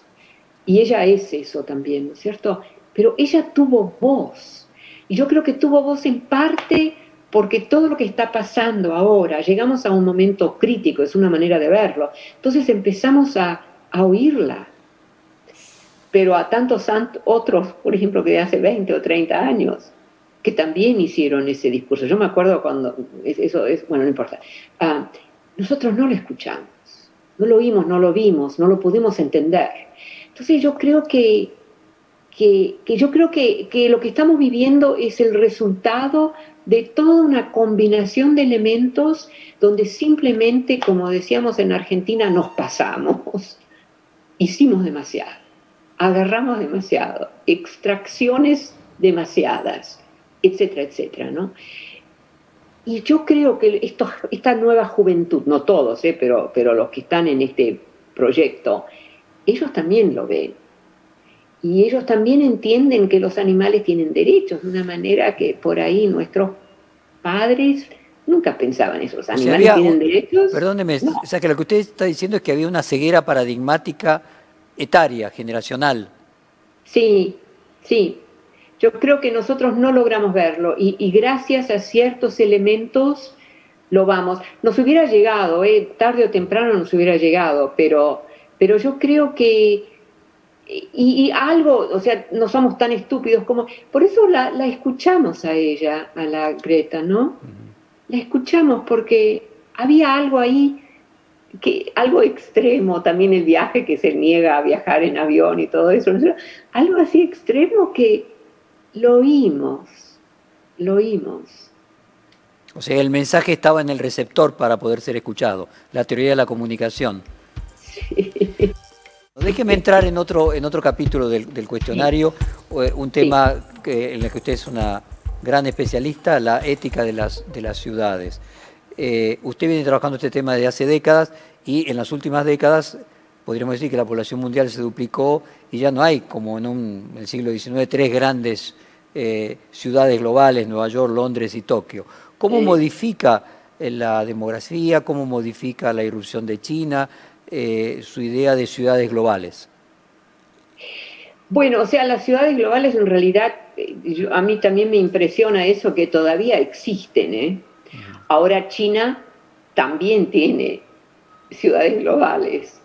Y ella es eso también, ¿no es cierto? Pero ella tuvo voz. Y yo creo que tuvo voz en parte porque todo lo que está pasando ahora, llegamos a un momento crítico, es una manera de verlo. Entonces empezamos a, a oírla. Pero a tantos otros, por ejemplo, que de hace 20 o 30 años, que también hicieron ese discurso. Yo me acuerdo cuando, eso es, bueno, no importa, ah, nosotros no lo escuchamos, no lo oímos, no lo vimos, no lo pudimos entender. Entonces yo creo que, que, yo creo que, que, lo que estamos viviendo es el resultado de toda una combinación de elementos donde simplemente, como decíamos en Argentina, nos pasamos, hicimos demasiado, agarramos demasiado, extracciones demasiadas etcétera, etcétera, ¿no? Y yo creo que esto, esta nueva juventud, no todos, ¿eh? pero, pero los que están en este proyecto, ellos también lo ven. Y ellos también entienden que los animales tienen derechos de una manera que por ahí nuestros padres nunca pensaban eso. ¿Los animales tienen derechos? Perdóneme, o sea que lo que usted está diciendo es que había una ceguera paradigmática etaria, generacional. Sí, sí, yo creo que nosotros no logramos verlo y, gracias a ciertos elementos lo vamos. Nos hubiera llegado, eh, tarde o temprano nos hubiera llegado, pero, pero yo creo que y, algo, o sea, no somos tan estúpidos como... Por eso la, escuchamos a ella, a la Greta, ¿no? La escuchamos porque había algo ahí, que, algo extremo, también el viaje que se niega a viajar en avión y todo eso, algo así extremo que, lo oímos, lo oímos. O sea, el mensaje estaba en el receptor para poder ser escuchado, la teoría de la comunicación. Déjeme entrar en otro, en otro capítulo del, cuestionario, eh, un tema en el que usted es una gran especialista, la ética de las, de las ciudades. Eh, usted viene trabajando este tema desde hace décadas y en las últimas décadas podríamos decir que la población mundial se duplicó y ya no hay, como en, el siglo XIX, tres grandes eh, ciudades globales, Nueva York, Londres y Tokio. ¿Cómo modifica eh, la demografía, cómo modifica la irrupción de China, eh, su idea de ciudades globales? Bueno, o sea, las ciudades globales en realidad, a mí también me impresiona eso que todavía existen. ¿eh? Ahora China también tiene ciudades globales,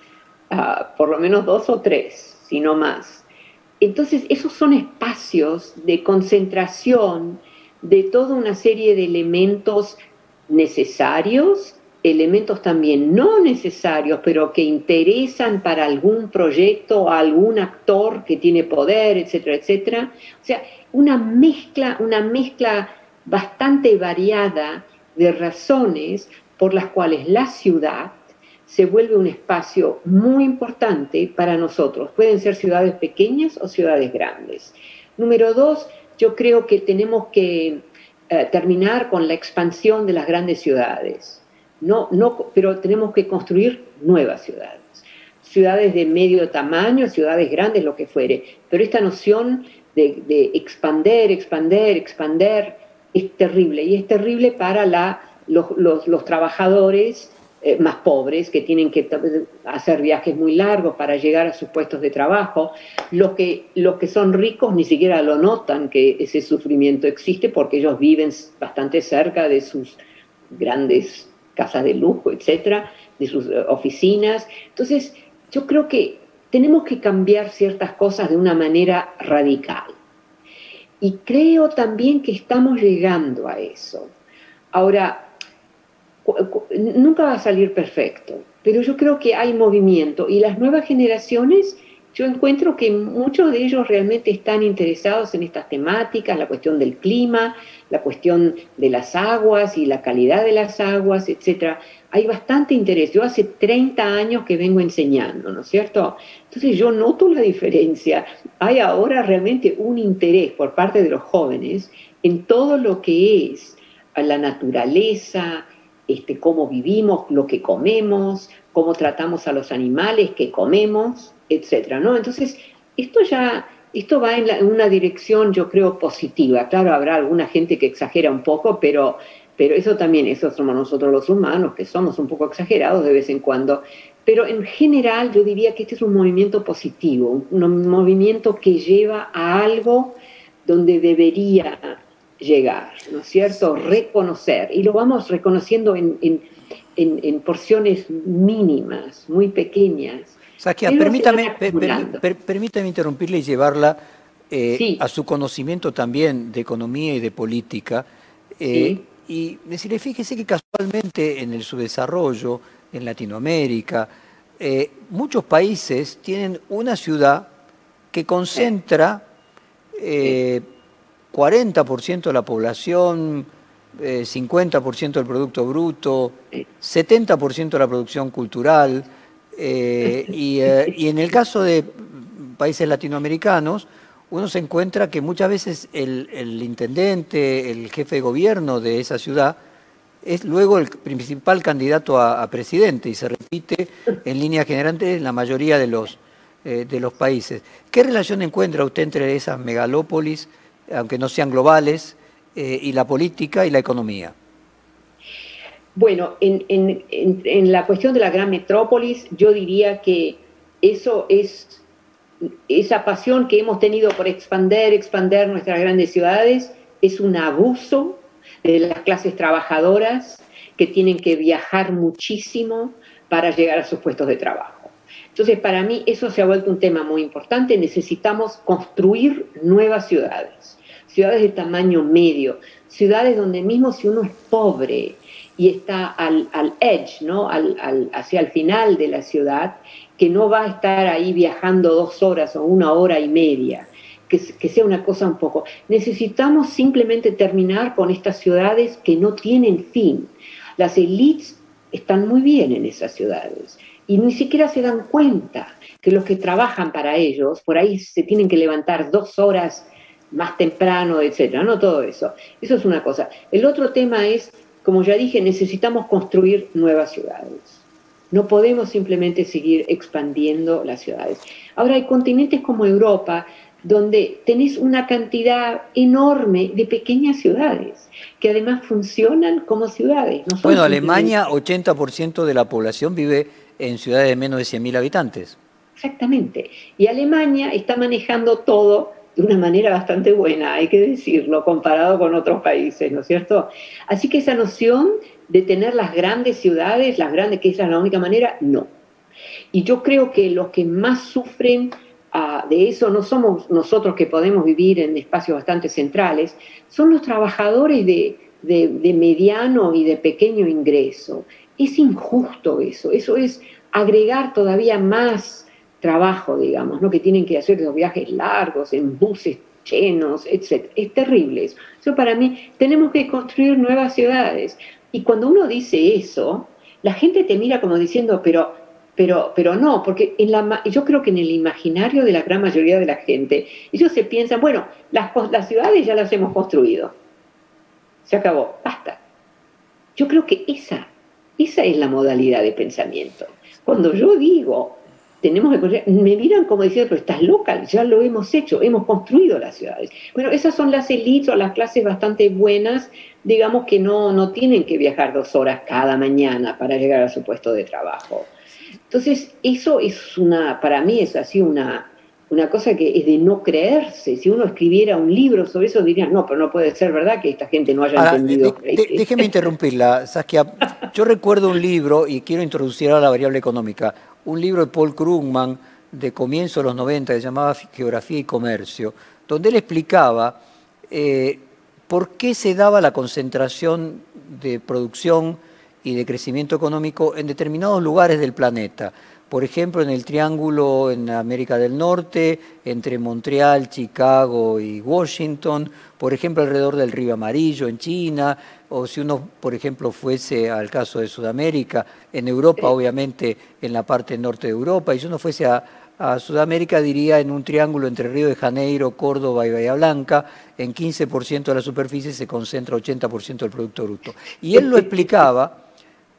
ah, por lo menos dos o tres, si no más. Entonces, esos son espacios de concentración de toda una serie de elementos necesarios, elementos también no necesarios, pero que interesan para algún proyecto, algún actor que tiene poder, etcétera, etcétera. O sea, una mezcla, una mezcla bastante variada de razones por las cuales la ciudad se vuelve un espacio muy importante para nosotros. Pueden ser ciudades pequeñas o ciudades grandes. Número dos, yo creo que tenemos que eh, terminar con la expansión de las grandes ciudades. No, no, pero tenemos que construir nuevas ciudades. Ciudades de medio tamaño, ciudades grandes, lo que fuere. Pero esta noción de, de expander, expander, expander es terrible. Y es terrible para la los, trabajadores eh, más pobres que tienen que hacer viajes muy largos para llegar a sus puestos de trabajo. Los que, los que son ricos ni siquiera lo notan que ese sufrimiento existe porque ellos viven bastante cerca de sus grandes casas de lujo, etcétera, de sus eh, oficinas. Entonces, yo creo que tenemos que cambiar ciertas cosas de una manera radical. Y creo también que estamos llegando a eso. Ahora, nunca va a salir perfecto, pero yo creo que hay movimiento y las nuevas generaciones, yo encuentro que muchos de ellos realmente están interesados en estas temáticas, la cuestión del clima, la cuestión de las aguas y la calidad de las aguas, etcétera. Hay bastante interés. Yo hace 30 años que vengo enseñando, ¿no es cierto? Entonces yo noto la diferencia. Hay ahora realmente un interés por parte de los jóvenes en todo lo que es la naturaleza, este, cómo vivimos, lo que comemos, cómo tratamos a los animales que comemos, etcétera, ¿no? Entonces, esto ya, esto va en, una dirección, yo creo, positiva. Claro, habrá alguna gente que exagera un poco, pero, pero eso también, eso somos nosotros los humanos, que somos un poco exagerados de vez en cuando. Pero en general yo diría que este es un movimiento positivo, un movimiento que lleva a algo donde debería llegar, ¿no es cierto? Reconocer, y lo vamos reconociendo en, porciones mínimas, muy pequeñas. Saskia, permítame, permítame interrumpirle y llevarla eh, a su conocimiento también de economía y de política. Eh, y decirle, fíjese que casualmente en el subdesarrollo, en Latinoamérica, eh, muchos países tienen una ciudad que concentra 40% de la población, 50% eh, del Producto Bruto, 70% de la producción cultural, eh, eh, y, en el caso de países latinoamericanos, uno se encuentra que muchas veces el, intendente, el jefe de gobierno de esa ciudad, es luego el principal candidato a, presidente y se repite en línea generante en la mayoría de los, de los países. ¿Qué relación encuentra usted entre esas megalópolis? Aunque no sean globales, eh, y la política y la economía? Bueno, en, la cuestión de la gran metrópolis, yo diría que eso es esa pasión que hemos tenido por expander, expander nuestras grandes ciudades, es un abuso de las clases trabajadoras que tienen que viajar muchísimo para llegar a sus puestos de trabajo. Entonces, para mí eso se ha vuelto un tema muy importante. Necesitamos construir nuevas ciudades ciudades de tamaño medio, ciudades donde mismo si uno es pobre y está al, edge, ¿no? Al, hacia el final de la ciudad, que no va a estar ahí viajando dos horas o una hora y media, que, que sea una cosa un poco. Necesitamos simplemente terminar con estas ciudades que no tienen fin. Las élites están muy bien en esas ciudades y ni siquiera se dan cuenta que los que trabajan para ellos, por ahí se tienen que levantar dos horas más temprano, etcétera, no todo eso. Eso es una cosa. El otro tema es, como ya dije, necesitamos construir nuevas ciudades. No podemos simplemente seguir expandiendo las ciudades. Ahora hay continentes como Europa donde tenés una cantidad enorme de pequeñas ciudades que además funcionan como ciudades. bueno, Alemania, 80% de la población vive en ciudades de menos de 100.000 habitantes. Exactamente. Y Alemania está manejando todo de una manera bastante buena, hay que decirlo, comparado con otros países, ¿no es cierto? Así que esa noción de tener las grandes ciudades, las grandes, que esa es la única manera, no. Y yo creo que los que más sufren ah, de eso no somos nosotros que podemos vivir en espacios bastante centrales, son los trabajadores de, de mediano y de pequeño ingreso. Es injusto eso, eso es agregar todavía más trabajo, digamos, ¿no? que tienen que hacer los viajes largos en buses llenos, etc. Es terrible eso. Eso para mí, tenemos que construir nuevas ciudades. Y cuando uno dice eso, la gente te mira como diciendo, pero, pero, pero no, porque yo creo que en el imaginario de la gran mayoría de la gente, ellos se piensan, bueno, las, las ciudades ya las hemos construido. Se acabó, basta. Yo creo que esa, esa es la modalidad de pensamiento. Cuando yo digo, tenemos que me miran como diciendo, pero estás loca, ya lo hemos hecho, hemos construido las ciudades. Bueno, esas son las élites o las clases bastante buenas, digamos que no, no tienen que viajar dos horas cada mañana para llegar a su puesto de trabajo. Entonces, eso es una, para mí es así una, una cosa que es de no creerse. Si uno escribiera un libro sobre eso, dirían, no, pero no puede ser verdad que esta gente no haya entendido. déjeme interrumpirla, Saskia. Yo recuerdo un libro, y quiero introducir a la variable económica, un libro de Paul Krugman de comienzo de los 90 que se llamaba Geografía y Comercio, donde él explicaba eh, por qué se daba la concentración de producción y de crecimiento económico en determinados lugares del planeta por ejemplo, en el triángulo en América del Norte, entre Montreal, Chicago y Washington, por ejemplo, alrededor del Río Amarillo en China, o si uno, por ejemplo, fuese al caso de Sudamérica, en Europa, obviamente, en la parte norte de Europa, y si uno fuese a, Sudamérica, diría en un triángulo entre Río de Janeiro, Córdoba y Bahía Blanca, en 15% de la superficie se concentra 80% del Producto Bruto. Y él lo explicaba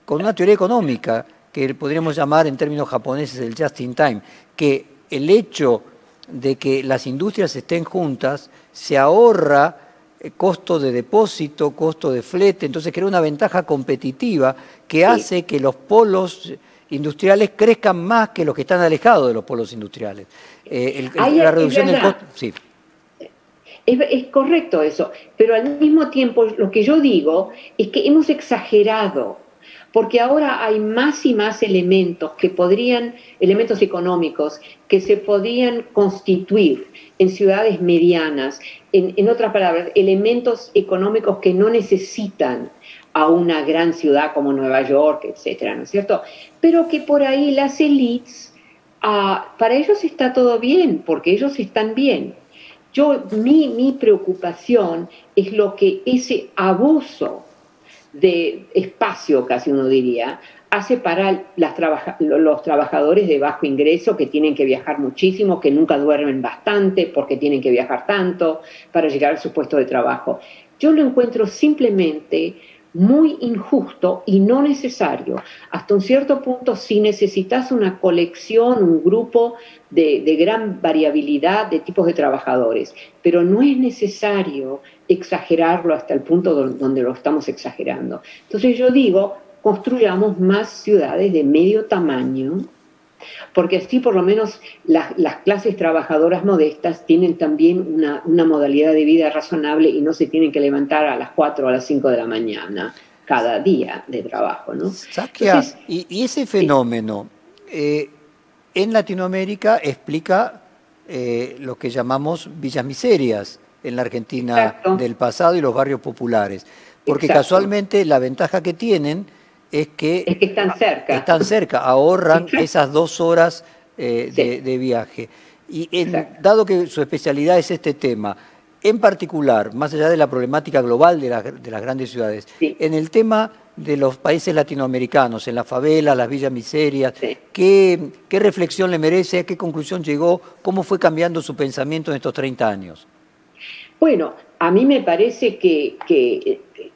con una teoría económica que podríamos llamar en términos japoneses el just in time, que el hecho de que las industrias estén juntas se ahorra eh, costo de depósito, costo de flete, entonces crea una ventaja competitiva que hace que los polos industriales crezcan más que los que están alejados de los polos industriales. Eh, la reducción del costo, sí. es, correcto eso, pero al mismo tiempo lo que yo digo es que hemos exagerado porque ahora hay más y más elementos que podrían, elementos económicos, que se podían constituir en ciudades medianas, en, otras palabras, elementos económicos que no necesitan a una gran ciudad como Nueva York, etcétera, ¿no es cierto? Pero que por ahí las élites, ah, para ellos está todo bien, porque ellos están bien. Yo, mi, mi preocupación es lo que ese abuso de espacio, casi uno diría, hace para los trabajadores de bajo ingreso que tienen que viajar muchísimo, que nunca duermen bastante porque tienen que viajar tanto para llegar a su puesto de trabajo. Yo lo encuentro simplemente muy injusto y no necesario. Hasta un cierto punto, si necesitas una colección, un grupo de, gran variabilidad de tipos de trabajadores, pero no es necesario exagerarlo hasta el punto donde lo estamos exagerando. Entonces yo digo, construyamos más ciudades de medio tamaño, porque así por lo menos las, clases trabajadoras modestas tienen también una, modalidad de vida razonable y no se tienen que levantar a las 4 o a las 5 de la mañana cada día de trabajo. ¿no? y, ese fenómeno eh, en Latinoamérica explica eh, lo que llamamos villas miserias en la Argentina del pasado y los barrios populares. Porque casualmente la ventaja que tienen es que, están cerca. Están cerca, ahorran esas dos horas eh, de, viaje. Y dado que su especialidad es este tema, en particular, más allá de la problemática global de, las grandes ciudades, en el tema de los países latinoamericanos, en la favela, las villas miserias, ¿qué, ¿qué, reflexión le merece? ¿A qué conclusión llegó? ¿Cómo fue cambiando su pensamiento en estos 30 años? Bueno, a mí me parece que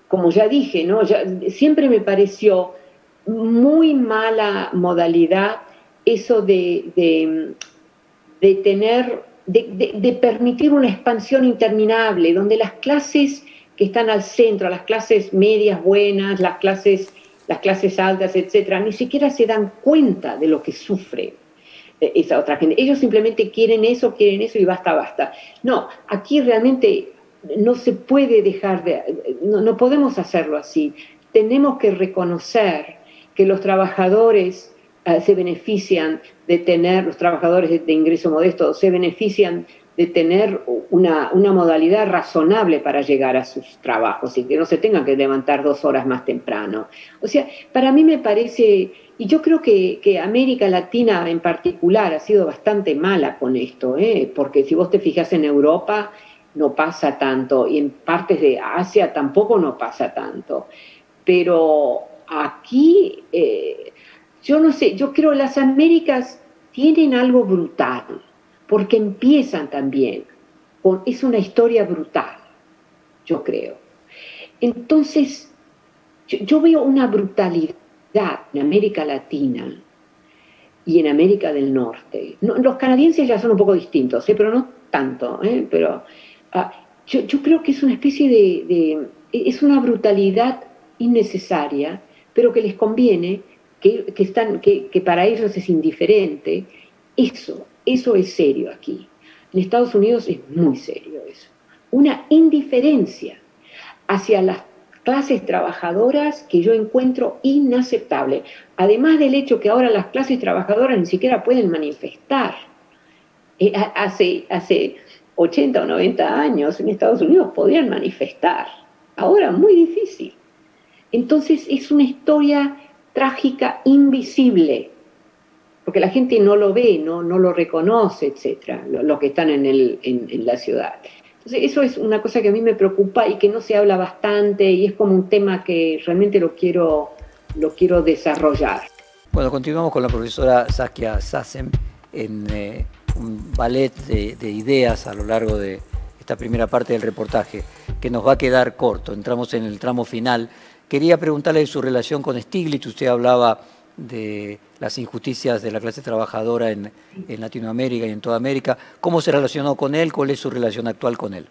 como ya dije, ¿no? siempre me pareció muy mala modalidad eso de, de, tener, de, permitir una expansión interminable, donde las clases que están al centro, las clases medias buenas, las clases, las clases altas, etcétera, ni siquiera se dan cuenta de lo que sufre eh, esa otra gente. Ellos simplemente quieren eso, quieren eso y basta, basta. No, aquí realmente no se puede dejar de, no, no podemos hacerlo así. Tenemos que reconocer que los trabajadores eh, se benefician de tener, los trabajadores de, ingreso modesto se benefician de tener una, una, modalidad razonable para llegar a sus trabajos y que no se tengan que levantar dos horas más temprano. O sea, para mí me parece, y yo creo que, América Latina en particular ha sido bastante mala con esto, ¿eh? porque si vos te fijas en Europa no pasa tanto y en partes de Asia tampoco no pasa tanto, pero aquí... Eh, yo no sé, yo creo las Américas tienen algo brutal, porque empiezan también, es una historia brutal, yo creo. Entonces, yo, veo una brutalidad en América Latina y en América del Norte. los canadienses ya son un poco distintos, ¿eh? pero no tanto, ¿eh? pero ah, yo, creo que es una especie de, es una brutalidad innecesaria, pero que les conviene que, están, que, para ellos es indiferente, eso, eso es serio aquí. En Estados Unidos es muy serio eso. Una indiferencia hacia las clases trabajadoras que yo encuentro inaceptable. Además del hecho que ahora las clases trabajadoras ni siquiera pueden manifestar. Eh, hace, hace 80 o 90 años en Estados Unidos podían manifestar. Ahora muy difícil. Entonces es una historia trágica invisible, porque la gente no lo ve, no, no lo reconoce, etcétera, los que están en, el, en, la ciudad. Entonces, eso es una cosa que a mí me preocupa y que no se habla bastante y es como un tema que realmente lo quiero, lo quiero desarrollar. Bueno, continuamos con la profesora Saskia Sassen en eh, un ballet de, de ideas a lo largo de esta primera parte del reportaje, que nos va a quedar corto. Entramos en el tramo final Quería preguntarle de su relación con Stiglitz. Usted hablaba de las injusticias de la clase trabajadora en, Latinoamérica y en toda América. ¿Cómo se relacionó con él? ¿Cuál es su relación actual con él?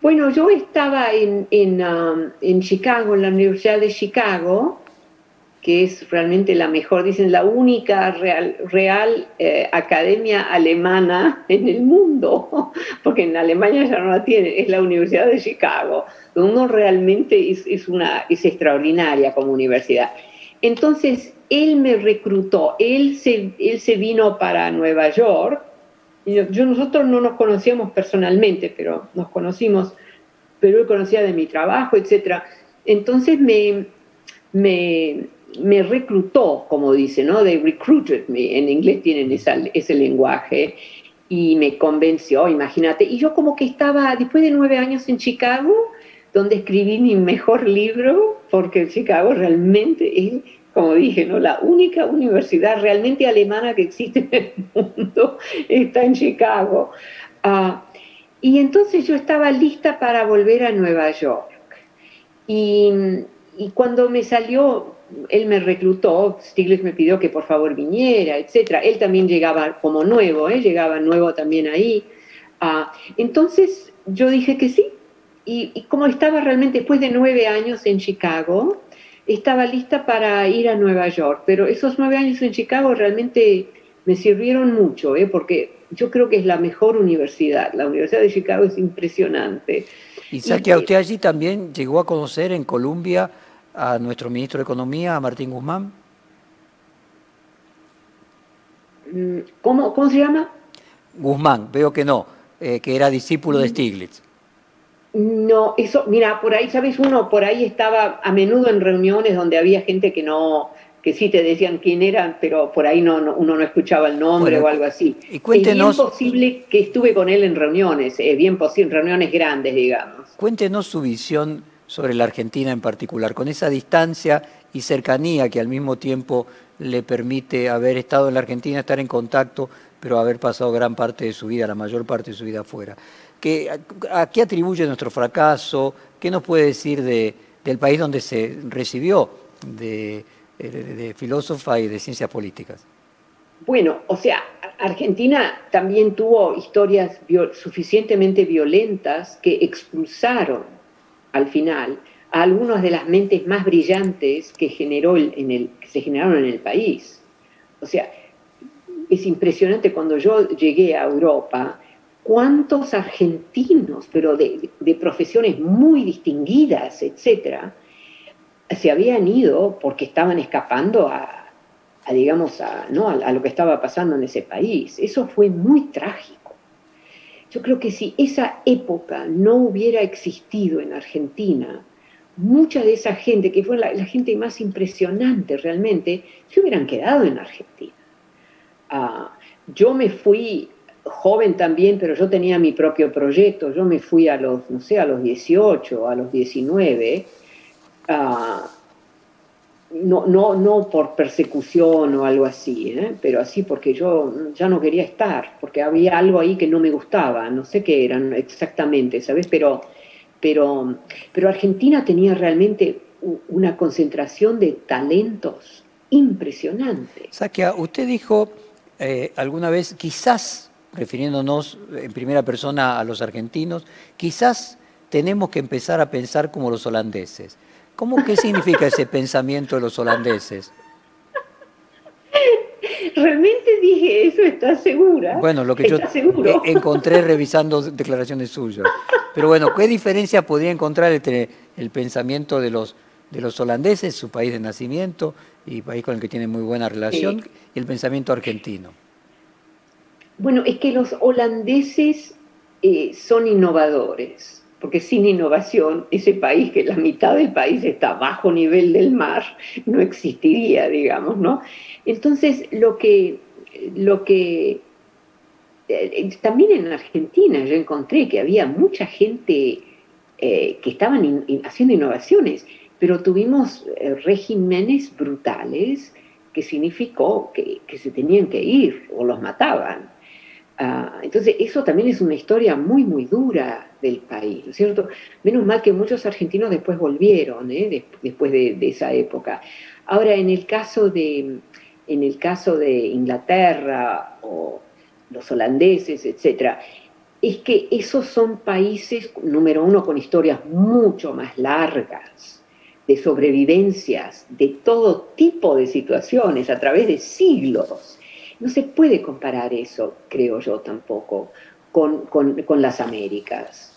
Bueno, yo estaba en, en, um, en Chicago, en la Universidad de Chicago, que es realmente la mejor, dicen, la única real, real eh, academia alemana en el mundo, porque en Alemania ya no la tiene, es la Universidad de Chicago, uno realmente es, es extraordinaria como universidad. Entonces, él me reclutó, él se, vino para Nueva York, yo, nosotros no nos conocíamos personalmente, pero nos conocimos, pero él conocía de mi trabajo, etc. Entonces me, me, me reclutó, como dice, ¿no? They recruited me, en inglés tienen ese lenguaje, y me convenció, imagínate. Y yo como que estaba, después de nueve años en Chicago, donde escribí mi mejor libro, porque Chicago realmente es, como dije, ¿no? la única universidad realmente alemana que existe en el mundo está en Chicago. Ah, y entonces yo estaba lista para volver a Nueva York. Y, y cuando me salió él me reclutó, Stiglitz me pidió que por favor viniera, etc. Él también llegaba como nuevo, ¿eh? llegaba nuevo también ahí. Ah, entonces yo dije que sí, y, como estaba realmente después de nueve años en Chicago, estaba lista para ir a Nueva York, pero esos nueve años en Chicago realmente me sirvieron mucho, ¿eh? porque yo creo que es la mejor universidad, la Universidad de Chicago es impresionante. Y que usted allí también llegó a conocer en Colombia a nuestro ministro de Economía, a Martín Guzmán? Mm, ¿Cómo, cómo se llama? Guzmán, veo que no, eh, que era discípulo de mm. Stiglitz. No, eso, mira, por ahí, ¿sabes? Uno por ahí estaba a menudo en reuniones donde había gente que no, que sí te decían quién eran, pero por ahí no, uno no escuchaba el nombre o algo así. Y cuéntenos, es bien posible que estuve con él en reuniones, es bien posible, reuniones grandes, digamos. Cuéntenos su visión sobre la Argentina en particular, con esa distancia y cercanía que al mismo tiempo le permite haber estado en la Argentina, estar en contacto, pero haber pasado gran parte de su vida, la mayor parte de su vida afuera. ¿A qué atribuye nuestro fracaso? ¿Qué nos puede decir de, del país donde se recibió de, de filósofa y de ciencias políticas. Bueno, o sea, Argentina también tuvo historias suficientemente violentas que expulsaron al final a algunas de las mentes más brillantes que, generó en el, que se generaron en el país. O sea, es impresionante cuando yo llegué a Europa, cuántos argentinos, pero de, profesiones muy distinguidas, etcétera, se habían ido porque estaban escapando a, digamos, a, ¿no? a, lo que estaba pasando en ese país. Eso fue muy trágico. Yo creo que si esa época no hubiera existido en Argentina, mucha de esa gente, que fue la, gente más impresionante realmente, se hubieran quedado en Argentina. Ah, yo me fui joven también, pero yo tenía mi propio proyecto, yo me fui a los, no sé, a los 18, a los 19, no, no, no por persecución o algo así, ¿eh? pero así porque yo ya no quería estar, porque había algo ahí que no me gustaba, no sé qué eran exactamente, ¿sabes? Pero, pero, pero Argentina tenía realmente una concentración de talentos impresionante. Sakia, usted dijo eh, alguna vez, quizás, refiriéndonos en primera persona a los argentinos, quizás tenemos que empezar a pensar como los holandeses. ¿Cómo qué significa ese pensamiento de los holandeses? Realmente dije eso, ¿estás segura? Bueno, lo que yo encontré revisando declaraciones suyas. Pero bueno, ¿qué diferencia podría encontrar entre el pensamiento de los, de los holandeses, su país de nacimiento y país con el que tiene muy buena relación, y el pensamiento argentino? Bueno, es que los holandeses eh, son innovadores porque sin innovación ese país, que la mitad del país está bajo nivel del mar, no existiría, digamos, ¿no? Entonces, lo que, lo que eh, también en Argentina yo encontré que había mucha gente eh, que estaban haciendo innovaciones, pero tuvimos eh, regímenes brutales que significó que, que, se tenían que ir o los mataban. Ah, entonces, eso también es una historia muy, muy dura del país, ¿no es cierto? Menos mal que muchos argentinos después volvieron, ¿eh? después de, esa época. Ahora, en el caso de, en el caso de Inglaterra o los holandeses, etcétera, es que esos son países, número uno, con historias mucho más largas de sobrevivencias de todo tipo de situaciones a través de siglos no se puede comparar eso, creo yo tampoco, con, las Américas,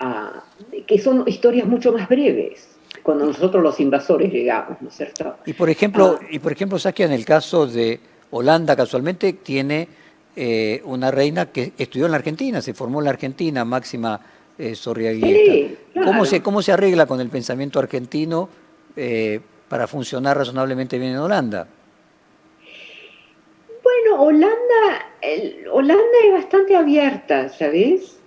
ah, que son historias mucho más breves cuando nosotros los invasores llegamos, ¿no es cierto? Y por ejemplo, ah. y por ejemplo, Saskia, en el caso de Holanda, casualmente tiene eh, una reina que estudió en la Argentina, se formó en la Argentina, Máxima eh, ¿Cómo, se, ¿Cómo se arregla con el pensamiento argentino eh, para funcionar razonablemente bien en Holanda? Holanda, Holanda es bastante abierta, ¿sabes?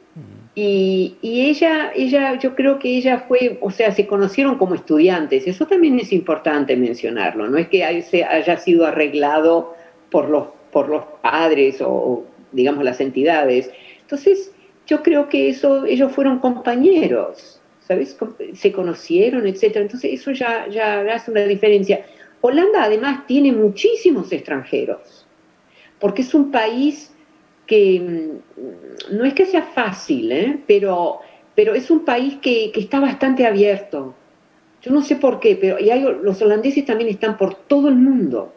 Y, ella, ella, yo creo que ella fue, o sea, se conocieron como estudiantes, eso también es importante mencionarlo, no es que haya sido arreglado por los, por los padres o, digamos, las entidades. Entonces, yo creo que eso, ellos fueron compañeros, ¿sabes? Se conocieron, etcétera. Entonces, eso ya, ya hace una diferencia. Holanda, además, tiene muchísimos extranjeros porque es un país que mm, no es que sea fácil, ¿eh? pero, pero es un país que, está bastante abierto. Yo no sé por qué, pero y hay, los holandeses también están por todo el mundo.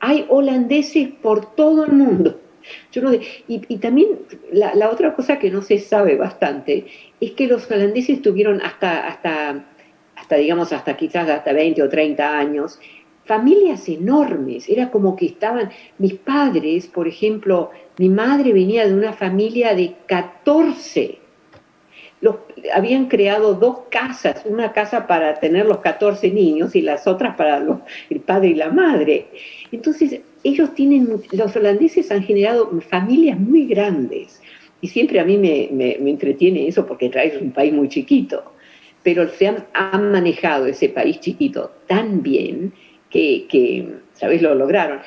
Hay holandeses por todo el mundo. Yo no, y, y también la, la, otra cosa que no se sabe bastante es que los holandeses tuvieron hasta, hasta, hasta digamos, hasta quizás hasta 20 o 30 años, familias enormes, era como que estaban, mis padres, por ejemplo, mi madre venía de una familia de 14, los, habían creado dos casas, una casa para tener los 14 niños y las otras para los, el padre y la madre. Entonces, ellos tienen, los holandeses han generado familias muy grandes. Y siempre a mí me, me, entretiene eso porque traes un país muy chiquito, pero se han, han manejado ese país chiquito tan bien que, ¿sabéis? Lo lograron.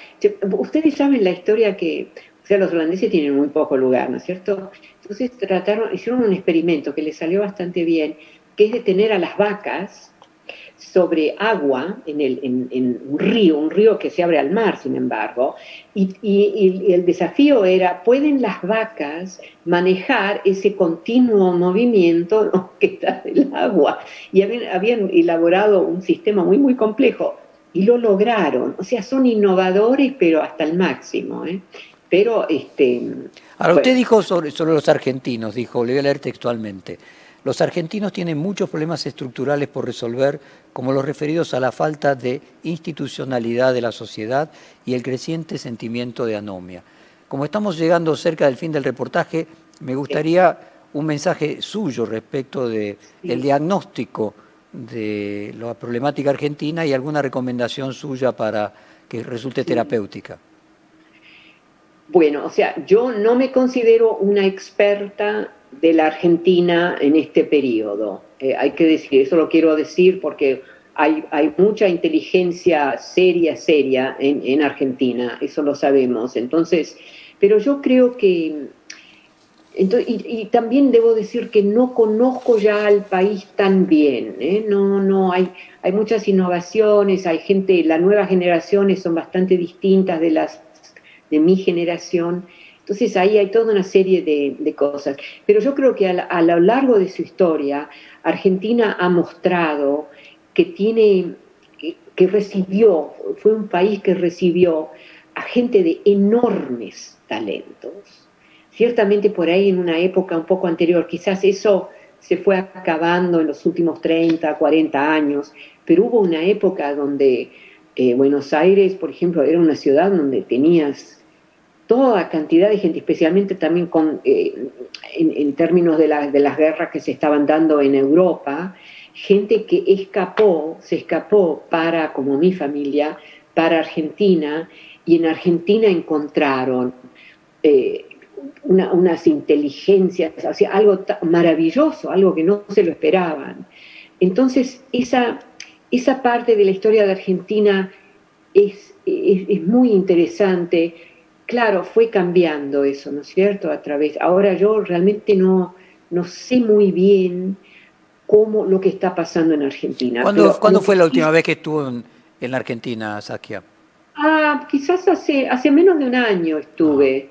Ustedes saben la historia que, o sea, los holandeses tienen muy poco lugar, ¿no es cierto? Entonces trataron, hicieron un experimento que les salió bastante bien, que es de tener a las vacas sobre agua en, el, en, un río, un río que se abre al mar, sin embargo, y, el desafío era, ¿pueden las vacas manejar ese continuo movimiento que está del agua? Y habían, elaborado un sistema muy, muy complejo y lo lograron. O sea, son innovadores, pero hasta el máximo. ¿eh? Pero, este... Ahora, usted dijo sobre, sobre los argentinos, dijo, le voy a leer textualmente. Los argentinos tienen muchos problemas estructurales por resolver, como los referidos a la falta de institucionalidad de la sociedad y el creciente sentimiento de anomia. Como estamos llegando cerca del fin del reportaje, me gustaría un mensaje suyo respecto del diagnóstico de la problemática argentina y alguna recomendación suya para que resulte terapéutica. Bueno, o sea, yo no me considero una experta de la Argentina en este periodo. Eh, hay que decir, eso lo quiero decir porque hay, hay mucha inteligencia seria, seria en, Argentina, eso lo sabemos. Entonces, pero yo creo que, y, también debo decir que no conozco ya al país tan bien, ¿eh? no, no, hay, muchas innovaciones, hay gente, las nuevas generaciones son bastante distintas de las de mi generación, entonces ahí hay toda una serie de, cosas. Pero yo creo que a, lo largo de su historia, Argentina ha mostrado que tiene, que recibió, fue un país que recibió a gente de enormes talentos. Ciertamente por ahí en una época un poco anterior, quizás eso se fue acabando en los últimos 30, 40 años, pero hubo una época donde eh, Buenos Aires, por ejemplo, era una ciudad donde tenías toda cantidad de gente, especialmente también con, eh, en, términos de, de, las guerras que se estaban dando en Europa, gente que escapó, se escapó para, como mi familia, para Argentina, y en Argentina encontraron eh, unas inteligencias, algo maravilloso, algo que no se lo esperaban. Entonces, esa, esa parte de la historia de Argentina es, es muy interesante claro, fue cambiando eso, ¿no es cierto? A través, ahora yo realmente no, no sé muy bien cómo lo que está pasando en Argentina. ¿Cuándo, fue la última vez que estuvo en, la Argentina, Sakia? Ah, quizás hace, hace menos de un año estuve.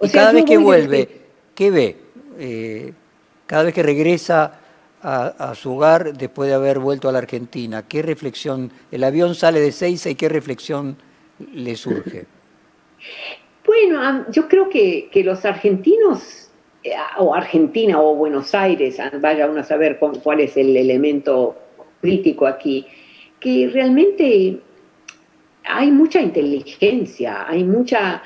Y cada vez que vuelve, ¿qué ve? Eh, cada vez que regresa a, su hogar después de haber vuelto a la Argentina, ¿qué reflexión? El avión sale de Seiza y qué reflexión le surge? Bueno, yo creo que, los argentinos, eh, o Argentina o Buenos Aires, ah, vaya uno a saber cuál es el elemento crítico aquí, que realmente hay mucha inteligencia, hay mucha...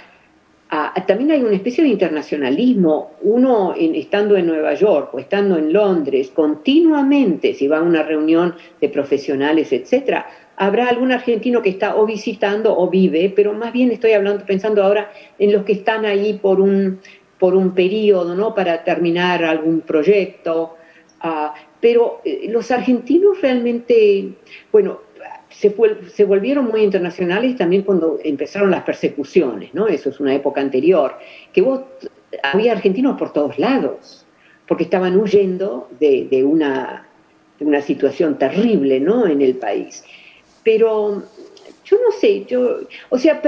También hay una especie de internacionalismo. Uno estando en Nueva York o estando en Londres, continuamente, si va a una reunión de profesionales, etcétera, habrá algún argentino que está o visitando o vive, pero más bien estoy hablando, pensando ahora en los que están ahí por un, por un periodo, ¿no? Para terminar algún proyecto. Ah, pero eh, los argentinos realmente, bueno, se, volvieron muy internacionales también cuando empezaron las persecuciones. Eso es una época anterior, que vos, había argentinos por todos lados, porque estaban huyendo de, una, de situación terrible, ¿no? En el país pero yo no sé, yo, o sea,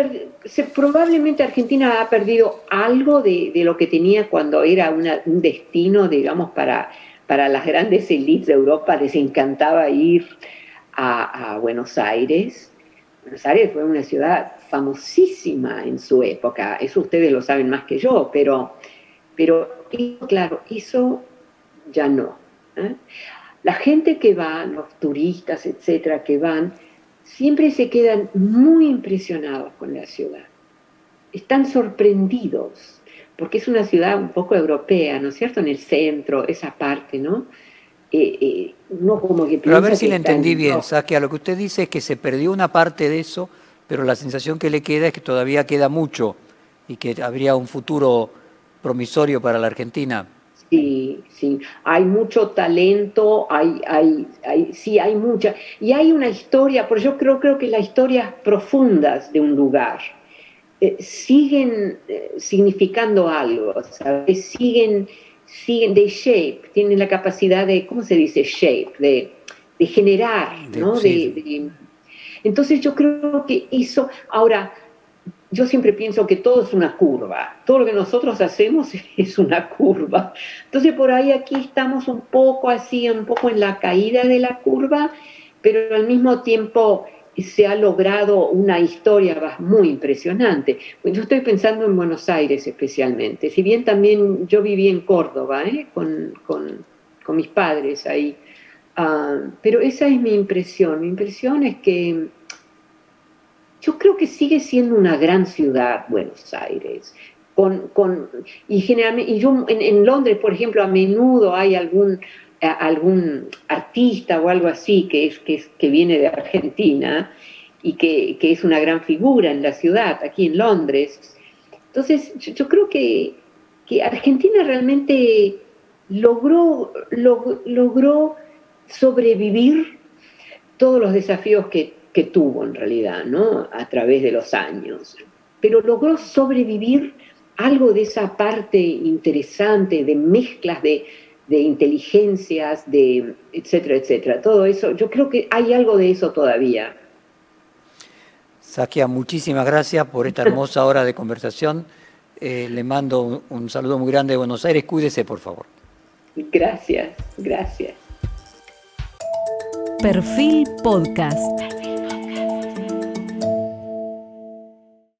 probablemente Argentina ha perdido algo de, lo que tenía cuando era un destino, digamos, para, para las grandes élites de Europa, les encantaba ir a, Buenos Aires. Buenos Aires fue una ciudad famosísima en su época, eso ustedes lo saben más que yo, pero, pero claro, eso ya no. ¿eh? La gente que va, los turistas, etcétera, que van, siempre se quedan muy impresionados con la ciudad. Están sorprendidos, porque es una ciudad un poco europea, ¿no es cierto? En el centro, esa parte, ¿no? Eh, eh, no como que pero a ver si le entendí bien, que a lo que usted dice es que se perdió una parte de eso, pero la sensación que le queda es que todavía queda mucho y que habría un futuro promisorio para la Argentina. Sí, sí, hay mucho talento, hay, hay, hay, sí, hay mucha. Y hay una historia, porque yo creo, creo que las historias profundas de un lugar eh, siguen eh, significando algo, ¿sabes? Siguen, siguen, de shape, tienen la capacidad de, ¿cómo se dice shape? De, generar, ¿no? entonces yo creo que eso, ahora, yo siempre pienso que todo es una curva, todo lo que nosotros hacemos es una curva. Entonces por ahí aquí estamos un poco así, un poco en la caída de la curva, pero al mismo tiempo se ha logrado una historia muy impresionante. Yo estoy pensando en Buenos Aires especialmente, si bien también yo viví en Córdoba ¿eh? con, con, mis padres ahí, ah, pero esa es mi impresión. Mi impresión es que yo creo que sigue siendo una gran ciudad Buenos Aires. Con, con, y generalmente, y yo en Londres, por ejemplo, a menudo hay algún algún artista o algo así que, es, que, que viene de Argentina y que, es una gran figura en la ciudad, aquí en Londres. Entonces, yo, creo que, Argentina realmente logró, logró sobrevivir todos los desafíos que, que tuvo en realidad, ¿no? A través de los años. Pero logró sobrevivir algo de esa parte interesante de mezclas de, de inteligencias, de etcétera, etcétera. Todo eso, yo creo que hay algo de eso todavía. Saquia, muchísimas gracias por esta hermosa hora de conversación. Eh, le mando un saludo muy grande de Buenos Aires. Cuídese, por favor. Gracias, gracias. Perfil Podcast.